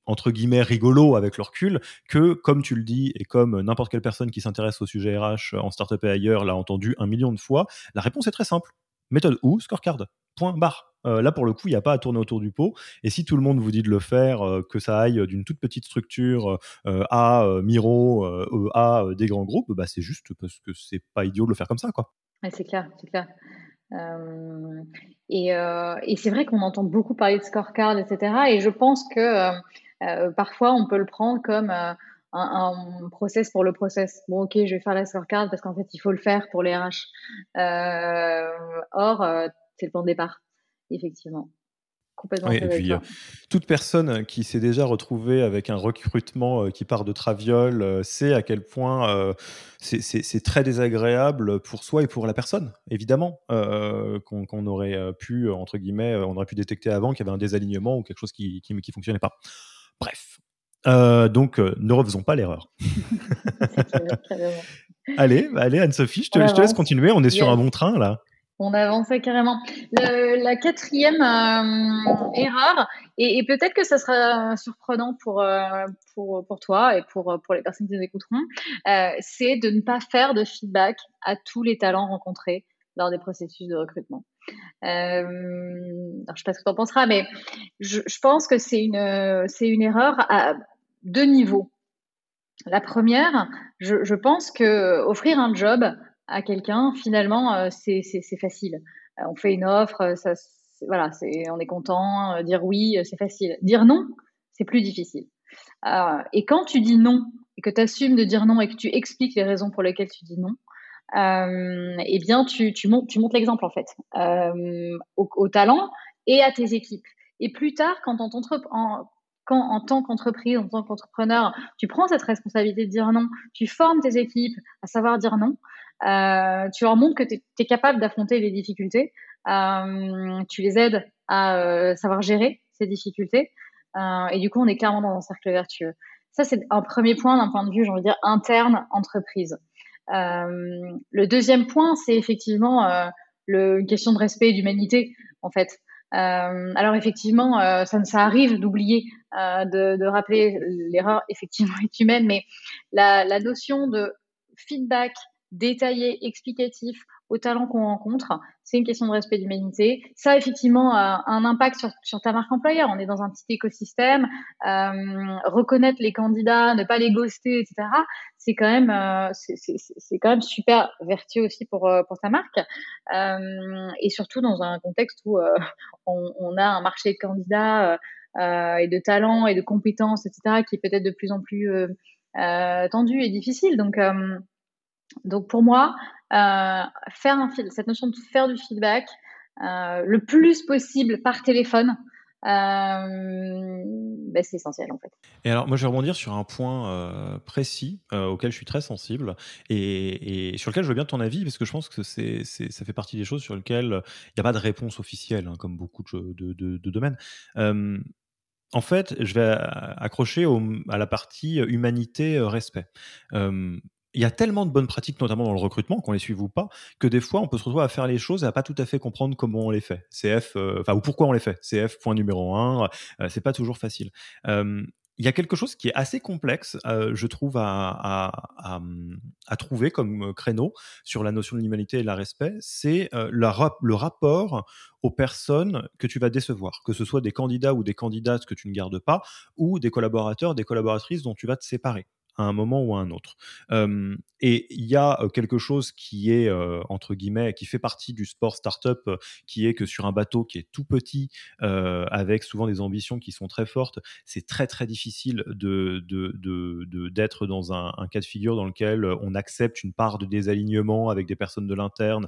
entre guillemets rigolo avec le recul que, comme tu le dis, et comme n'importe quelle personne qui s'intéresse au sujet RH en startup et ailleurs l'a entendu un million de fois, la réponse est très simple. Méthode ou scorecard. Point barre. là, pour le coup, il n'y a pas à tourner autour du pot. Et si tout le monde vous dit de le faire, que ça aille d'une toute petite structure à Miro, à des grands groupes, bah, c'est juste parce que c'est pas idiot de le faire comme ça. quoi. c'est clair, c'est clair. Euh, et, euh, et c'est vrai qu'on entend beaucoup parler de scorecard, etc. Et je pense que euh, parfois on peut le prendre comme un, process pour le process. Bon, ok, je vais faire la scorecard parce qu'en fait il faut le faire pour les RH. or, c'est le point de départ, effectivement et puis, euh, toute personne qui s'est déjà retrouvée avec un recrutement euh, qui part de traviole euh, sait à quel point c'est très désagréable pour soi et pour la personne, évidemment, qu'on aurait pu, entre guillemets, on aurait pu détecter avant qu'il y avait un désalignement ou quelque chose qui ne fonctionnait pas. Bref. donc, ne refaisons pas l'erreur. <laughs> <laughs> allez, allez Anne-Sophie, je, te laisse continuer. On est sur un bon train là. On avançait carrément. la quatrième euh, erreur, et, peut-être que ça sera surprenant pour, euh, pour, pour toi et pour, pour les personnes qui nous écouteront, euh, c'est de ne pas faire de feedback à tous les talents rencontrés lors des processus de recrutement. je ne sais pas ce que tu en penseras, mais je, je pense que c'est une, une erreur à deux niveaux. La première, je, je pense que offrir un job à quelqu'un, finalement, c'est facile. on fait une offre, ça, voilà, on est content, dire oui, c'est facile. Dire non, c'est plus difficile. et quand tu dis non, et que tu assumes de dire non et que tu expliques les raisons pour lesquelles tu dis non, euh, eh bien, tu, montes, l'exemple en fait euh, au, talent et à tes équipes. Et plus tard, quand en, quand en tant qu'entreprise, en tant qu'entrepreneur, tu prends cette responsabilité de dire non, tu formes tes équipes à savoir dire non, euh, tu leur montres que tu es, capable d'affronter les difficultés, euh, tu les aides à euh, savoir gérer ces difficultés, euh, et du coup, on est clairement dans un cercle vertueux. Ça, c'est un premier point d'un point de vue, j'ai envie de dire, interne entreprise. Euh, le deuxième point, c'est effectivement euh, le, une question de respect et d'humanité, en fait. Euh, alors effectivement, euh, ça, ça arrive d'oublier, euh, de, de, rappeler l'erreur effectivement est humaine, mais la, la notion de feedback détaillé, explicatif aux talents qu'on rencontre. C'est une question de respect d'humanité. Ça, effectivement, a un impact sur, sur, ta marque employeur. On est dans un petit écosystème. Euh, reconnaître les candidats, ne pas les ghoster, etc. C'est quand même, euh, c'est quand même super vertueux aussi pour euh, pour ta marque. Euh, et surtout dans un contexte où on, on, a un marché de candidats et de talents et de compétences, etc. qui est peut-être de plus en plus tendu et difficile. Donc donc pour moi, euh, faire cette notion de faire du feedback euh, le plus possible par téléphone, euh, ben c'est essentiel en fait. Et alors moi je vais rebondir sur un point précis auquel je suis très sensible et, sur lequel je veux bien ton avis parce que je pense que ça fait partie des choses sur lesquelles il n'y a pas de réponse officielle hein, comme beaucoup de, domaines. en fait, je vais accrocher à la partie humanité-respect il y a tellement de bonnes pratiques, notamment dans le recrutement, qu'on les suive ou pas, que des fois, on peut se retrouver à faire les choses et à pas tout à fait comprendre comment on les fait. CF, euh, enfin, ou pourquoi on les fait. CF, point numéro un, euh, c'est pas toujours facile. Il y a quelque chose qui est assez complexe, euh, je trouve, à, trouver comme créneau sur la notion de l'humanité et de la respect, c'est le rapport aux personnes que tu vas décevoir, que ce soit des candidats ou des candidates que tu ne gardes pas, ou des collaborateurs, des collaboratrices dont tu vas te séparer à un moment ou à un autre. Et il y a quelque chose qui est, euh, entre guillemets, qui fait partie du sport startup, qui est que sur un bateau qui est tout petit, euh, avec souvent des ambitions qui sont très fortes, c'est très très difficile de, de, de, d'être dans un, un, cas de figure dans lequel on accepte une part de désalignement avec des personnes de l'interne.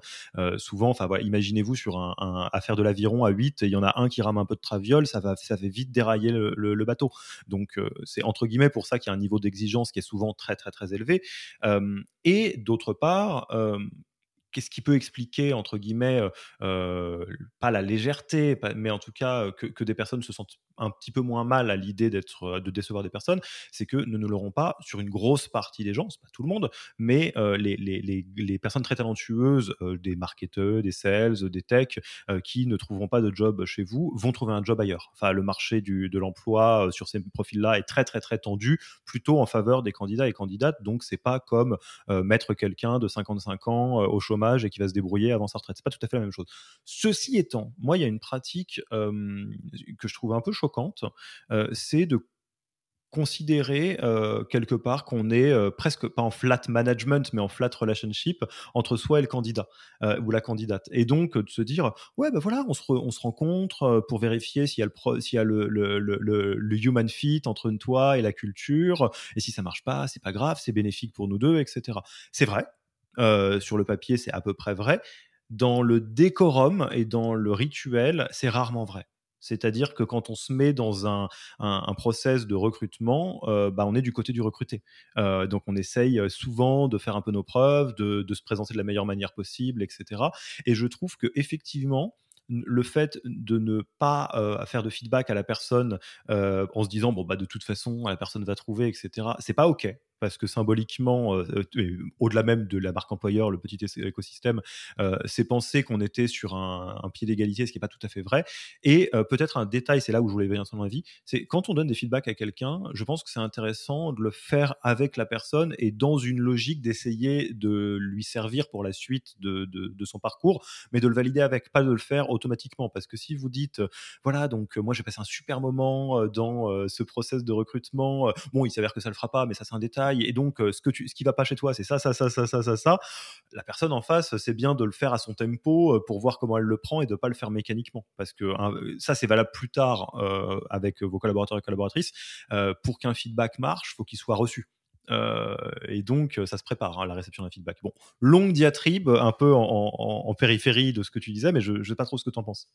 Souvent, enfin voilà, imaginez-vous sur un, un, à de l'aviron à 8, il y en a un qui rame un peu de traviole, ça va, ça fait vite dérailler le, le, bateau. Donc c'est entre guillemets pour ça qu'il y a un niveau d'exigence qui est souvent très très très élevé. Et d'autre part, qu'est-ce qui peut expliquer, entre guillemets, euh, pas la légèreté, mais en tout cas que, que, des personnes se sentent un petit peu moins mal à l'idée d'être, de décevoir des personnes, c'est que nous ne l'aurons pas sur une grosse partie des gens, c'est pas tout le monde, mais euh, les, personnes très talentueuses, euh, des marketeurs, des sales, des techs, euh, qui ne trouveront pas de job chez vous, vont trouver un job ailleurs. Enfin, le marché de l'emploi sur ces profils-là est très très très tendu, plutôt en faveur des candidats et candidates. Donc c'est pas comme mettre quelqu'un de 55 ans au chômage et qui va se débrouiller avant sa retraite. C'est pas tout à fait la même chose. Ceci étant, moi il y a une pratique que je trouve un peu choquante euh, c'est de considérer euh, quelque part qu'on est euh, presque pas en flat management mais en flat relationship entre soi et le candidat euh, ou la candidate et donc de se dire ouais ben voilà on se, on se rencontre euh, pour vérifier s'il y a le, le, human fit entre toi et la culture et si ça marche pas c'est pas grave c'est bénéfique pour nous deux etc c'est vrai euh, sur le papier c'est à peu près vrai dans le décorum et dans le rituel c'est rarement vrai c'est-à-dire que quand on se met dans un, un, process de recrutement, euh, bah on est du côté du recruté. Euh, donc on essaye souvent de faire un peu nos preuves, de, se présenter de la meilleure manière possible, etc. Et je trouve que effectivement, le fait de ne pas faire de feedback à la personne en se disant bon bah de toute façon la personne va trouver etc c'est pas ok parce que symboliquement, euh, euh au-delà même de la marque employeur, le petit écosystème, euh, c'est penser qu'on était sur un, pied d'égalité, ce qui n'est pas tout à fait vrai. Et euh, peut-être un détail, c'est là où je voulais bien son avis, c'est quand on donne des feedbacks à quelqu'un, je pense que c'est intéressant de le faire avec la personne et dans une logique d'essayer de lui servir pour la suite de, son parcours, mais de le valider avec, pas de le faire automatiquement. Parce que si vous dites, voilà, donc moi j'ai passé un super moment dans ce process de recrutement, bon, il s'avère que ça le fera pas, mais ça c'est un détail Et donc ce que tu, qui va pas chez toi, c'est ça, ça, ça, ça, ça, ça, ça. La personne en face, c'est bien de le faire à son tempo pour voir comment elle le prend et de pas le faire mécaniquement, parce que hein, ça, c'est valable plus tard avec vos collaborateurs et collaboratrices. pour qu'un feedback marche, faut qu'il soit reçu. Et donc, ça se prépare, hein, la réception d'un feedback. Bon, longue diatribe, un peu en, périphérie de ce que tu disais, mais je ne sais pas trop ce que tu en penses.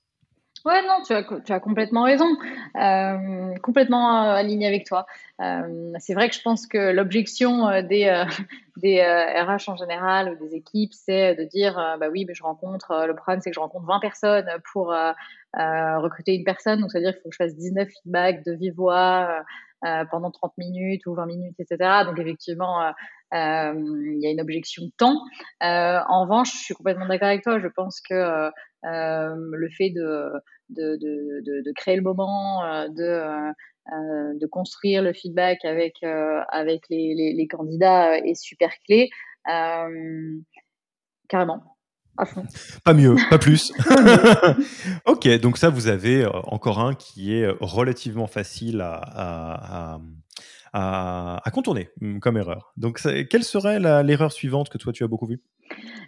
Ouais, non, tu as, tu as complètement raison, euh, complètement euh, aligné avec toi. c'est vrai que je pense que l'objection des, <laughs> des RH en général ou des équipes, c'est de dire, bah oui, mais je rencontre, le problème c'est que je rencontre 20 personnes pour recruter une personne, donc ça veut dire qu'il faut que je fasse 19 feedbacks de vive voix euh, pendant 30 minutes ou 20 minutes, etc. Donc effectivement, euh, euh, il y a une objection de temps. en revanche, je suis complètement d'accord avec toi. Je pense que le fait de, de, de, de, créer le moment, de, de construire le feedback avec, avec les, les, les, candidats est super clé. carrément. Pas mieux, pas plus. <laughs> <laughs> ok, donc ça, vous avez euh, encore un qui est euh, relativement facile à, à, contourner hum, comme erreur. Donc, quelle serait l'erreur suivante que toi, tu as beaucoup vue?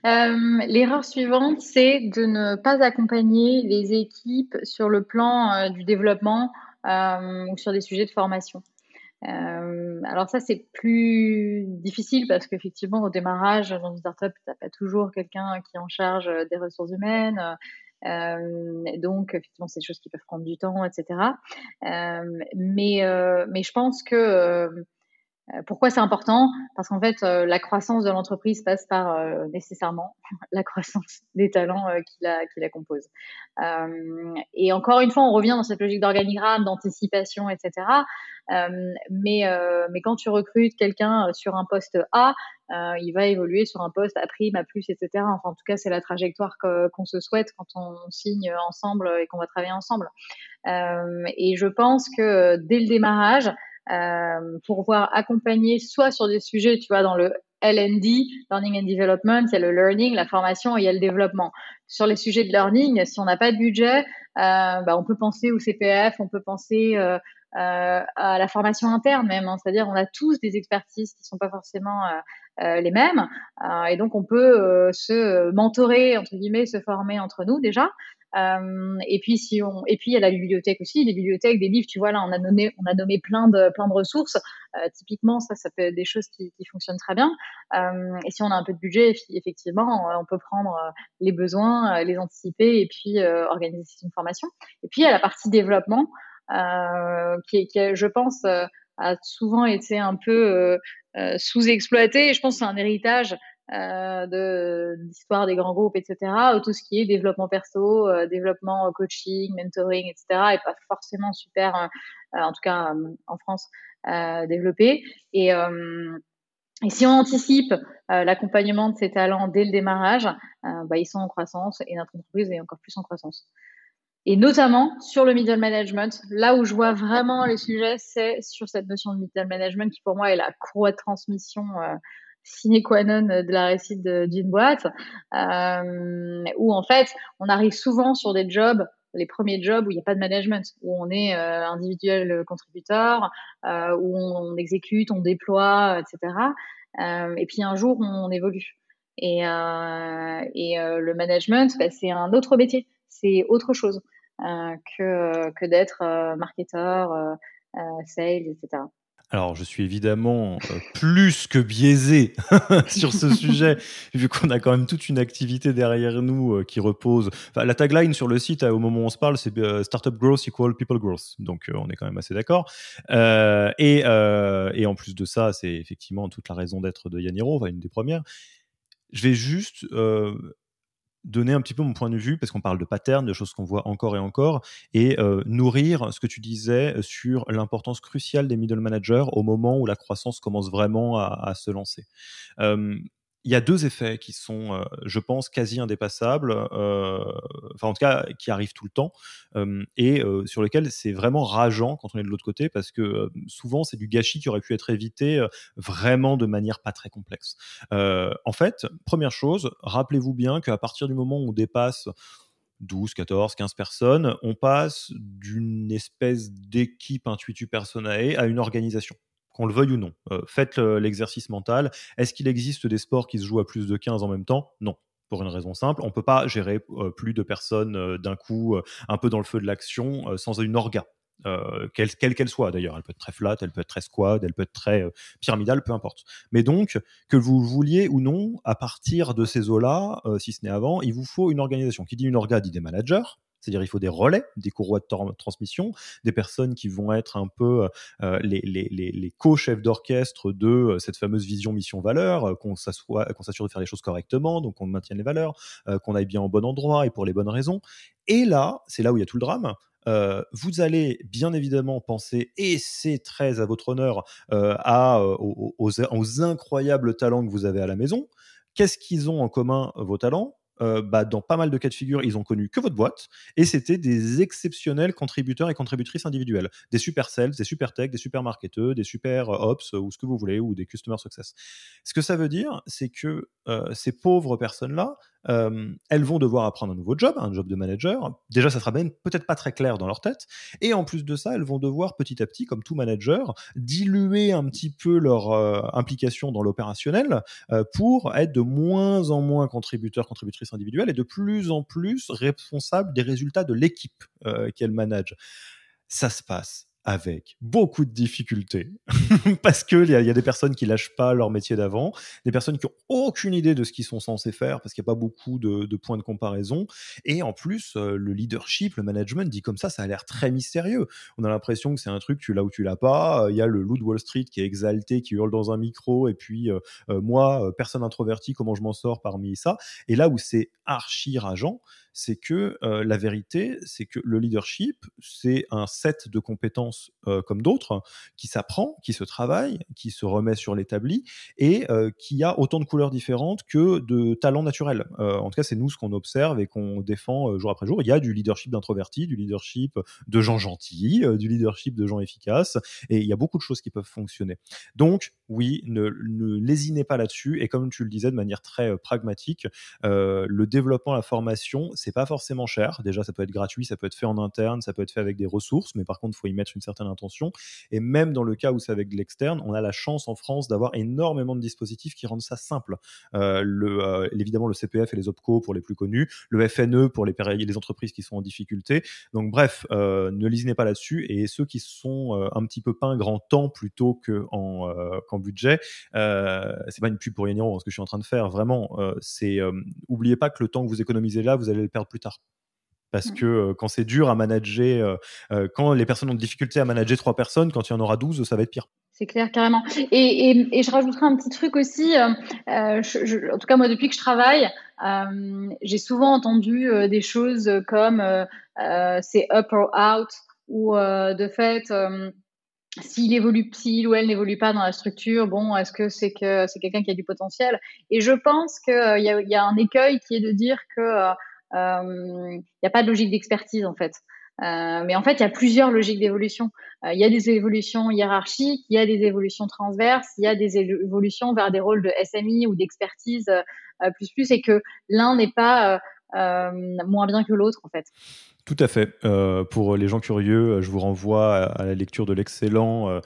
Euh, L'erreur suivante, c'est de ne pas accompagner les équipes sur le plan du développement ou sur des sujets de formation. Euh, alors ça, c'est plus difficile parce qu'effectivement, au démarrage, dans une startup, tu n'as pas toujours quelqu'un qui est en charge des ressources humaines. Euh, donc, effectivement, c'est des choses qui peuvent prendre du temps, etc. Euh, mais, mais je pense que euh, pourquoi c'est important? Parce qu'en fait, euh, la croissance de l'entreprise passe par euh, nécessairement <laughs> la croissance des talents qui, la, qui la composent. et encore une fois, on revient dans cette logique d'organigramme, d'anticipation, etc. mais, mais quand tu recrutes quelqu'un sur un poste A, il va évoluer sur un poste A A plus, etc. Enfin, en tout cas, c'est la trajectoire qu'on se souhaite quand on signe ensemble et qu'on va travailler ensemble. et je pense que dès le démarrage, euh, pour pouvoir accompagner soit sur des sujets, tu vois, dans le LD, Learning and Development, il y a le learning, la formation et il y a le développement. Sur les sujets de learning, si on n'a pas de budget, euh, bah, on peut penser au CPF, on peut penser euh, euh, à la formation interne même. Hein. C'est-à-dire, on a tous des expertises qui sont pas forcément euh, les mêmes, et donc on peut se mentorer entre guillemets, se former entre nous déjà. Euh, et puis si on, et puis il y a la bibliothèque aussi, les bibliothèques, des livres. Tu vois là, on a nommé, on a nommé plein de plein de ressources. Euh, typiquement, ça, ça peut être des choses qui, qui fonctionnent très bien. Euh, et si on a un peu de budget, effectivement, on peut prendre les besoins, les anticiper et puis organiser une formation. Et puis il y a la partie développement qui, qui, je pense, a souvent été un peu sous-exploité. Et je pense que c'est un héritage de d'histoire des grands groupes, etc. Tout ce qui est développement perso, euh, développement coaching, mentoring, etc. est pas forcément super, euh, en tout cas en France, développé. Et, et si on anticipe l'accompagnement de ces talents dès le démarrage, bah, ils sont en croissance et notre entreprise est encore plus en croissance. Et notamment sur le middle management, là où je vois vraiment les sujets, c'est sur cette notion de middle management qui pour moi est la courroie de transmission sine qua non de la réussite d'une boîte, euh, où en fait, on arrive souvent sur des jobs les premiers jobs où il n'y a pas de management, où on est euh, individuel contributeur, euh, où on, exécute, on déploie, etc. et puis un jour, on, évolue. Et, et le management, bah, c'est un autre métier, c'est autre chose que, que d'être marketeur, sales, etc. Alors, je suis évidemment euh, plus que biaisé <laughs> sur ce sujet, vu qu'on a quand même toute une activité derrière nous euh, qui repose. la tagline sur le site, au moment où on se parle, c'est euh, Startup Growth equal People Growth. Donc, on est quand même assez d'accord. Et, et, en plus de ça, c'est effectivement toute la raison d'être de Yaniro, enfin, une des premières. Je vais juste donner un petit peu mon point de vue, parce qu'on parle de patterns, de choses qu'on voit encore et encore, et euh, nourrir ce que tu disais sur l'importance cruciale des middle managers au moment où la croissance commence vraiment à, se lancer. Il y a deux effets qui sont, je pense, quasi indépassables, enfin en tout cas qui arrivent tout le temps, et sur lesquels c'est vraiment rageant quand on est de l'autre côté, parce que souvent c'est du gâchis qui aurait pu être évité vraiment de manière pas très complexe. en fait, première chose, rappelez-vous bien qu'à partir du moment où on dépasse 12, 14, 15 personnes, on passe d'une espèce d'équipe intuitu personae à une organisation qu'on le veuille ou non. faites l'exercice mental. Est-ce qu'il existe des sports qui se jouent à plus de 15 en même temps? Non pour une raison simple, on ne peut pas gérer plus de personnes d'un coup, un peu dans le feu de l'action, sans une orga. quelle qu'elle soit d'ailleurs. Elle peut être très flat, elle peut être très squad, elle peut être très pyramidale, peu importe. Mais donc, que vous vouliez ou non, à partir de ces eaux-là, si ce n'est avant, il vous faut une organisation. Qui dit une orga dit des managers, c'est-à-dire il faut des relais, des courroies de transmission, des personnes qui vont être un peu euh, les, les, co-chefs d'orchestre de euh, cette fameuse vision mission-valeur, euh, qu'on s'assure de faire les choses correctement, donc qu'on maintienne les valeurs, qu'on aille bien au bon endroit et pour les bonnes raisons. Et là, c'est là où il y a tout le drame. vous allez bien évidemment penser, et c'est très à votre honneur, à, aux, incroyables talents que vous avez à la maison. Qu'est-ce qu'ils ont en commun, vos talents? Euh, bah, dans pas mal de cas de figure, ils ont connu que votre boîte et c'était des exceptionnels contributeurs et contributrices individuels, des super sales, des super tech, des super marketeurs, des super euh, ops ou ce que vous voulez ou des customer success. Ce que ça veut dire, c'est que euh, ces pauvres personnes-là, elles vont devoir apprendre un nouveau job, un job de manager. Déjà, ça sera peut-être pas très clair dans leur tête. Et en plus de ça, elles vont devoir petit à petit, comme tout manager, diluer un petit peu leur implication dans l'opérationnel pour être de moins en moins contributeurs, contributrices individuelles et de plus en plus responsables des résultats de l'équipe qu'elles managent. Ça se passe avec beaucoup de difficultés <laughs> parce qu'il y, y a des personnes qui lâchent pas leur métier d'avant, des personnes qui ont aucune idée de ce qu'ils sont censés faire parce qu'il n'y a pas beaucoup de, points de comparaison. Et en plus, euh, le leadership, le management dit comme ça, ça a l'air très mystérieux. On a l'impression que c'est un truc, tu l'as ou tu l'as pas. Il y a le loup de Wall Street qui est exalté, qui hurle dans un micro, et puis euh, euh, moi, personne introvertie, comment je m'en sors parmi ça? Et là où c'est archi rageant, c'est que la vérité, c'est que le leadership, c'est un set de compétences comme d'autres qui s'apprend, qui se travaille, qui se remet sur l'établi et qui a autant de couleurs différentes que de talents naturels. en tout cas, c'est nous ce qu'on observe et qu'on défend jour après jour. Il y a du leadership d'introvertis, du leadership de gens gentils, du leadership de gens efficaces et il y a beaucoup de choses qui peuvent fonctionner. Donc, oui, ne, ne lésinez pas là-dessus et comme tu le disais de manière très pragmatique, le développement, la formation, c'est pas forcément cher. Déjà, ça peut être gratuit, ça peut être fait en interne, ça peut être fait avec des ressources, mais par contre, il faut y mettre une certaine intention. Et même dans le cas où c'est avec de l'externe, on a la chance en France d'avoir énormément de dispositifs qui rendent ça simple. Euh, le, euh, évidemment, le CPF et les OPCO pour les plus connus, le FNE pour les, les entreprises qui sont en difficulté. Donc, bref, euh, ne lisinez pas là-dessus. Et ceux qui sont un petit peu un grand temps plutôt qu'en qu'en budget, c'est pas une pub pour Yanniron, ce que je suis en train de faire. Vraiment, c'est oubliez pas que le temps que vous économisez là, vous allez le perdre plus tard parce mmh. que quand c'est dur à manager, quand les personnes ont de difficulté à manager trois personnes, quand il y en aura 12, ça va être pire. C'est clair, carrément. Et, je rajouterai un petit truc aussi. en tout cas, moi, depuis que je travaille, j'ai souvent entendu des choses comme c'est up or out, ou de fait, s'il évolue, s'il ou elle n'évolue pas dans la structure, bon, est-ce que c'est que c'est quelqu'un qui a du potentiel? Et je pense qu'il y, y, a un écueil qui est de dire que il euh, n'y a pas de logique d'expertise en fait. Euh, mais en fait, il y a plusieurs logiques d'évolution. Euh, il y a des évolutions hiérarchiques, il y a des évolutions transverses, il y a des évolutions vers des rôles de SMI ou d'expertise plus plus, et que l'un n'est pas moins bien que l'autre en fait. Tout à fait. Euh, pour les gens curieux, je vous renvoie à, la lecture de l'excellent euh,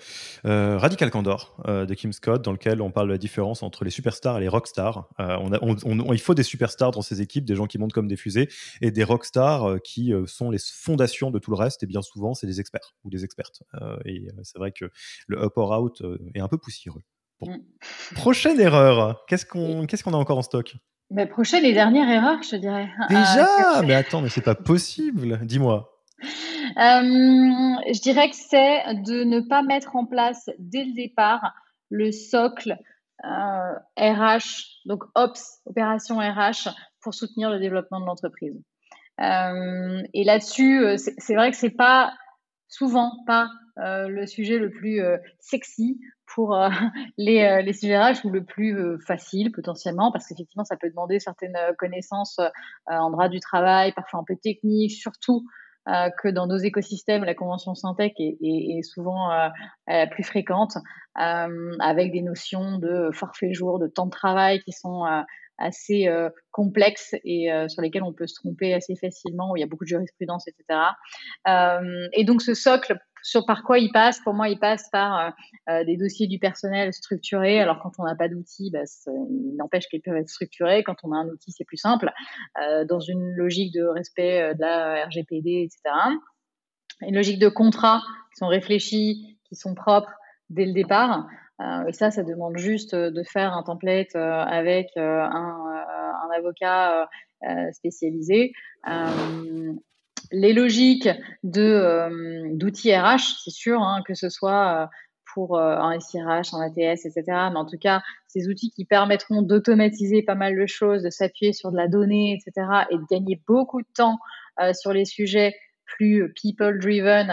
euh, Radical Candor de Kim Scott, dans lequel on parle de la différence entre les superstars et les rockstars. On il faut des superstars dans ces équipes, des gens qui montent comme des fusées, et des rockstars qui sont les fondations de tout le reste, et bien souvent, c'est des experts ou des expertes. et c'est vrai que le up or out est un peu poussiéreux. Mm. Prochaine erreur, qu'est-ce qu'on qu'est-ce qu'on a encore en stock? Mais prochaine et dernière erreur, je dirais. Déjà Mais attends, mais c'est pas possible. Dis-moi. Euh, je dirais que c'est de ne pas mettre en place dès le départ le socle euh, RH, donc Ops, opération RH, pour soutenir le développement de l'entreprise. Euh, et là-dessus, c'est vrai que c'est pas souvent pas le sujet le plus sexy pour euh, <laughs> les, euh, les sujets ou le plus euh, facile potentiellement, parce qu'effectivement, ça peut demander certaines connaissances en droit du travail, parfois un peu technique, surtout que dans nos écosystèmes, la convention Syntec est, est, souvent plus fréquente, avec des notions de forfait jour, de temps de travail qui sont assez complexes et sur lesquels on peut se tromper assez facilement, où il y a beaucoup de jurisprudence, etc. et donc ce socle sur par quoi il passe Pour moi, il passe par des dossiers du personnel structurés. Alors, quand on n'a pas d'outils, bah, il n'empêche qu'ils peuvent être structurés. Quand on a un outil, c'est plus simple, dans une logique de respect de la RGPD, etc. Une logique de contrat qui sont réfléchis, qui sont propres dès le départ. Et ça, ça demande juste de faire un template avec un, avocat spécialisé les logiques euh, d'outils RH, c'est sûr, hein, que ce soit euh, pour euh, un SIRH, un ATS, etc. Mais en tout cas, ces outils qui permettront d'automatiser pas mal de choses, de s'appuyer sur de la donnée, etc. et de gagner beaucoup de temps sur les sujets plus people-driven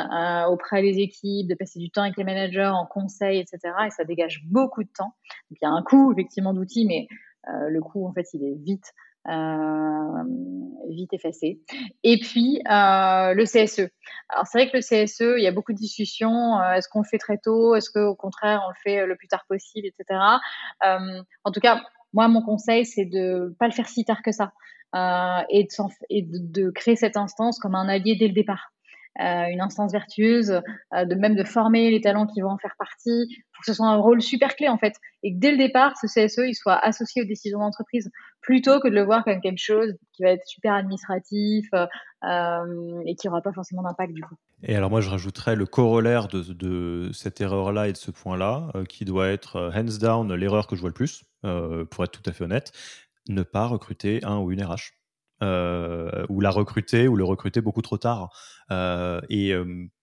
auprès des équipes, de passer du temps avec les managers en conseil, etc. Et ça dégage beaucoup de temps. Donc, il y a un coût, effectivement, d'outils, mais le coût, en fait, il est vite euh, vite effacé. Et puis euh, le CSE. Alors c'est vrai que le CSE, il y a beaucoup de discussions. Euh, est-ce qu'on le fait très tôt Est-ce qu'au contraire on le fait le plus tard possible, etc. en tout cas, moi mon conseil c'est de pas le faire si tard que ça et, de, et de, créer cette instance comme un allié dès le départ. Euh, une instance vertueuse, euh, de même de former les talents qui vont en faire partie, pour que ce soit un rôle super clé en fait, et que dès le départ, ce CSE il soit associé aux décisions d'entreprise, plutôt que de le voir comme quelque chose qui va être super administratif euh, et qui n'aura pas forcément d'impact du coup. Et alors moi je rajouterais le corollaire de, cette erreur-là et de ce point-là, qui doit être hands down l'erreur que je vois le plus, pour être tout à fait honnête, ne pas recruter un ou une RH. Euh, ou la recruter ou le recruter beaucoup trop tard. Euh, et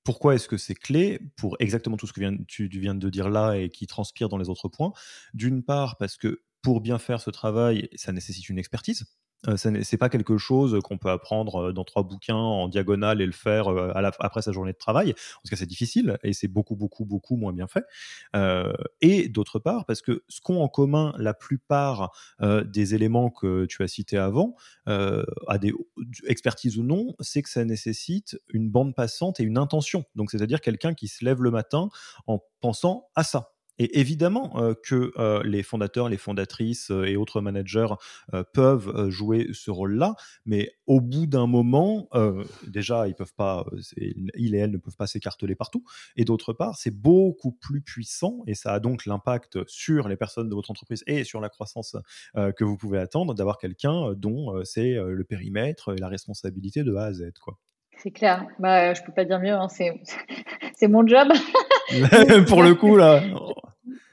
pourquoi est-ce que c'est clé pour exactement tout ce que tu viens de dire là et qui transpire dans les autres points? D'une part, parce que pour bien faire ce travail, ça nécessite une expertise. Euh, c'est pas quelque chose qu'on peut apprendre euh, dans trois bouquins en diagonale et le faire euh, après sa journée de travail. En tout cas, c'est difficile et c'est beaucoup, beaucoup, beaucoup moins bien fait. et d'autre part, parce que ce qu'ont en commun la plupart des éléments que tu as cités avant, à des expertises ou non, c'est que ça nécessite une bande passante et une intention. Donc, c'est-à-dire quelqu'un qui se lève le matin en pensant à ça. Et évidemment euh, que euh, les fondateurs, les fondatrices euh, et autres managers peuvent jouer ce rôle-là, mais au bout d'un moment, déjà, ils peuvent pas, ils et elles ne peuvent pas s'écarteler partout. Et d'autre part, c'est beaucoup plus puissant et ça a donc l'impact sur les personnes de votre entreprise et sur la croissance que vous pouvez attendre d'avoir quelqu'un dont c'est le périmètre et la responsabilité de A à Z, quoi. C'est clair. Bah, je peux pas dire mieux. Hein. C'est <laughs> mon job. <laughs> Pour le coup, là.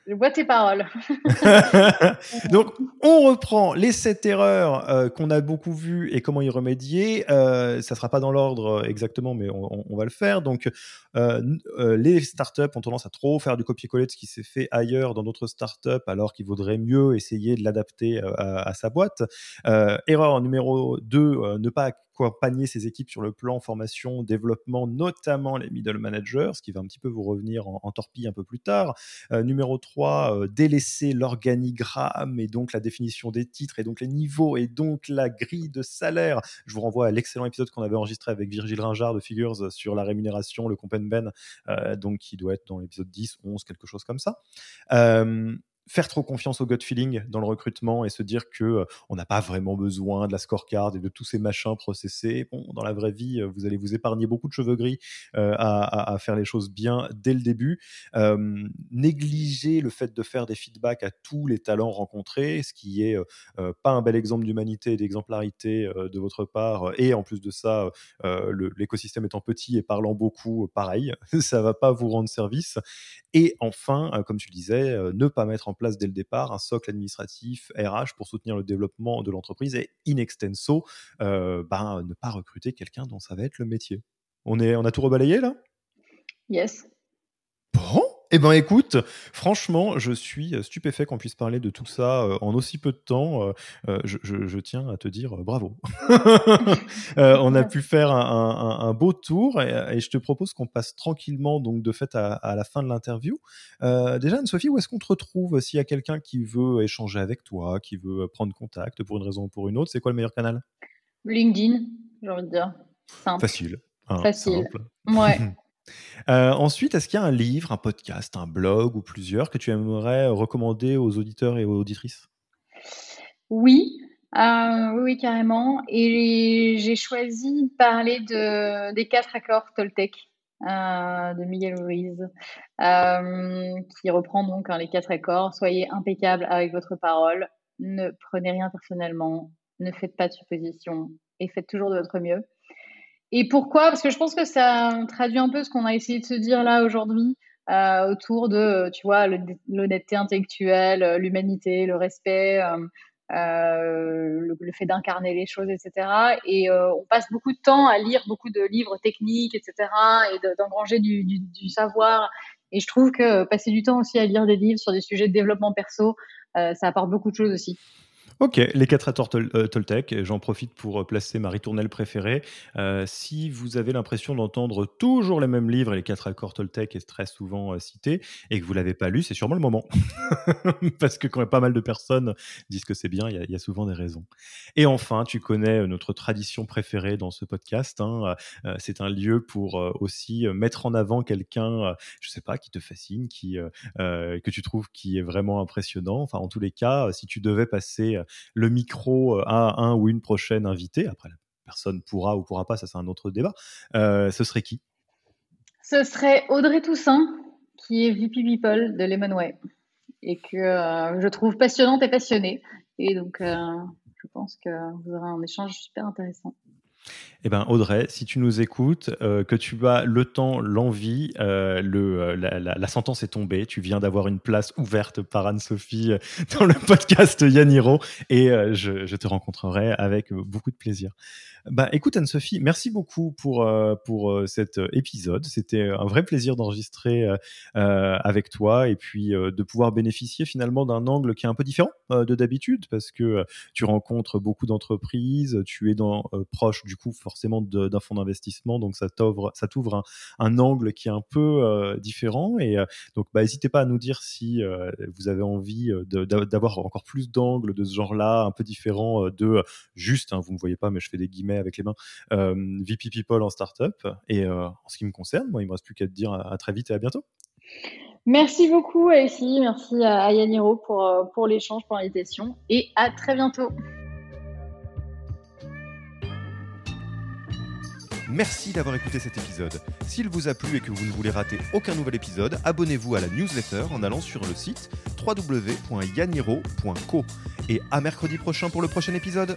Je vois tes paroles. <laughs> Donc, on reprend les sept erreurs euh, qu'on a beaucoup vues et comment y remédier. Euh, ça ne sera pas dans l'ordre exactement, mais on, va le faire. Donc, euh, les startups ont tendance à trop faire du copier-coller de ce qui s'est fait ailleurs dans d'autres startups, alors qu'il vaudrait mieux essayer de l'adapter à, à, sa boîte. erreur numéro 2, ne pas accompagner ses équipes sur le plan formation, développement, notamment les middle managers, ce qui va un petit peu vous revenir en, torpille un peu plus tard. Euh, numéro 3, euh, délaisser l'organigramme et donc la définition des titres et donc les niveaux et donc la grille de salaire. Je vous renvoie à l'excellent épisode qu'on avait enregistré avec Virgile Ringard de Figures sur la rémunération, le compen ben, euh, donc qui doit être dans l'épisode 10, 11, quelque chose comme ça faire trop confiance au gut feeling dans le recrutement et se dire que euh, on n'a pas vraiment besoin de la scorecard et de tous ces machins processés. Bon, dans la vraie vie, euh, vous allez vous épargner beaucoup de cheveux gris euh, à, faire les choses bien dès le début. négliger le fait de faire des feedbacks à tous les talents rencontrés, ce qui est pas un bel exemple d'humanité et d'exemplarité de votre part. Et en plus de ça, l'écosystème étant petit et parlant beaucoup, pareil, <laughs> ça va pas vous rendre service. Et enfin, comme tu le disais, ne pas mettre en place dès le départ un socle administratif RH pour soutenir le développement de l'entreprise et in extenso, euh, ben, ne pas recruter quelqu'un dont ça va être le métier. On, est, on a tout rebalayé là? Yes. Bon, eh ben écoute, franchement, je suis stupéfait qu'on puisse parler de tout ça euh, en aussi peu de temps. Euh, euh, je, tiens à te dire bravo. <laughs> on a pu faire un, beau tour et, je te propose qu'on passe tranquillement donc de fait à, la fin de l'interview. déjà, Anne-Sophie, où est-ce qu'on te retrouve s'il y a quelqu'un qui veut échanger avec toi, qui veut prendre contact pour une raison ou pour une autre? C'est quoi le meilleur canal? LinkedIn, j'ai envie de dire. Facile. Hein, Facile. Ouais. <laughs> Euh, ensuite, est-ce qu'il y a un livre, un podcast, un blog ou plusieurs que tu aimerais recommander aux auditeurs et aux auditrices? Oui, oui, carrément. Et j'ai choisi de parler de, des quatre accords Toltec de Miguel Ruiz, qui reprend donc hein, les quatre accords. Soyez impeccable avec votre parole, ne prenez rien personnellement, ne faites pas de suppositions et faites toujours de votre mieux. Et pourquoi? Parce que je pense que ça traduit un peu ce qu'on a essayé de se dire là aujourd'hui euh, autour de, tu vois, l'honnêteté intellectuelle, l'humanité, le respect, euh, euh, le, fait d'incarner les choses, etc. Et on passe beaucoup de temps à lire beaucoup de livres techniques, etc. et d'engranger du, savoir. Et je trouve que passer du temps aussi à lire des livres sur des sujets de développement perso, ça apporte beaucoup de choses aussi. Ok, les quatre accords euh, Toltec. J'en profite pour euh, placer ma ritournelle préférée. Euh, si vous avez l'impression d'entendre toujours les mêmes livres et les quatre accords Toltec est très souvent cité et que vous l'avez pas lu, c'est sûrement le moment. <laughs> Parce que quand pas mal de personnes disent que c'est bien, il y, a souvent des raisons. Et enfin, tu connais notre tradition préférée dans ce podcast. Hein, c'est un lieu pour aussi mettre en avant quelqu'un, je sais pas, qui te fascine, qui que tu trouves qui est vraiment impressionnant. Enfin, en tous les cas, si tu devais passer le micro euh, à un ou une prochaine invitée. Après, la personne pourra ou pourra pas, ça c'est un autre débat. Euh, ce serait qui? Ce serait Audrey Toussaint, qui est VP People de Lemonway et que euh, je trouve passionnante et passionnée. Et donc, je pense que vous aurez un échange super intéressant. Eh ben Audrey, si tu nous écoutes, euh, que tu as le temps, l'envie, euh, euh, la, sentence est tombée. Tu viens d'avoir une place ouverte par Anne-Sophie dans le <laughs> podcast Yaniro et je, te rencontrerai avec beaucoup de plaisir. Bah, écoute Anne-Sophie, merci beaucoup pour, euh, pour euh, cet euh, épisode. C'était un vrai plaisir d'enregistrer avec toi et puis de pouvoir bénéficier finalement d'un angle qui est un peu différent de d'habitude parce que tu rencontres beaucoup d'entreprises, tu es dans, proche du coup forcément d'un fonds d'investissement, donc ça t'ouvre un, un, angle qui est un peu différent et donc bah, n'hésitez pas à nous dire si vous avez envie d'avoir encore plus d'angles de ce genre-là, un peu différent de juste, hein, vous me voyez pas mais je fais des guillemets avec les mains, euh, VP People en startup. Et euh, en ce qui me concerne, moi, il me reste plus qu'à te dire à, très vite et à bientôt. Merci beaucoup, Alexis. Merci à Yaniro pour, euh, pour l'échange, pour l'invitation. Et à très bientôt. Merci d'avoir écouté cet épisode. S'il vous a plu et que vous ne voulez rater aucun nouvel épisode, abonnez-vous à la newsletter en allant sur le site www.yaniro.co. Et à mercredi prochain pour le prochain épisode.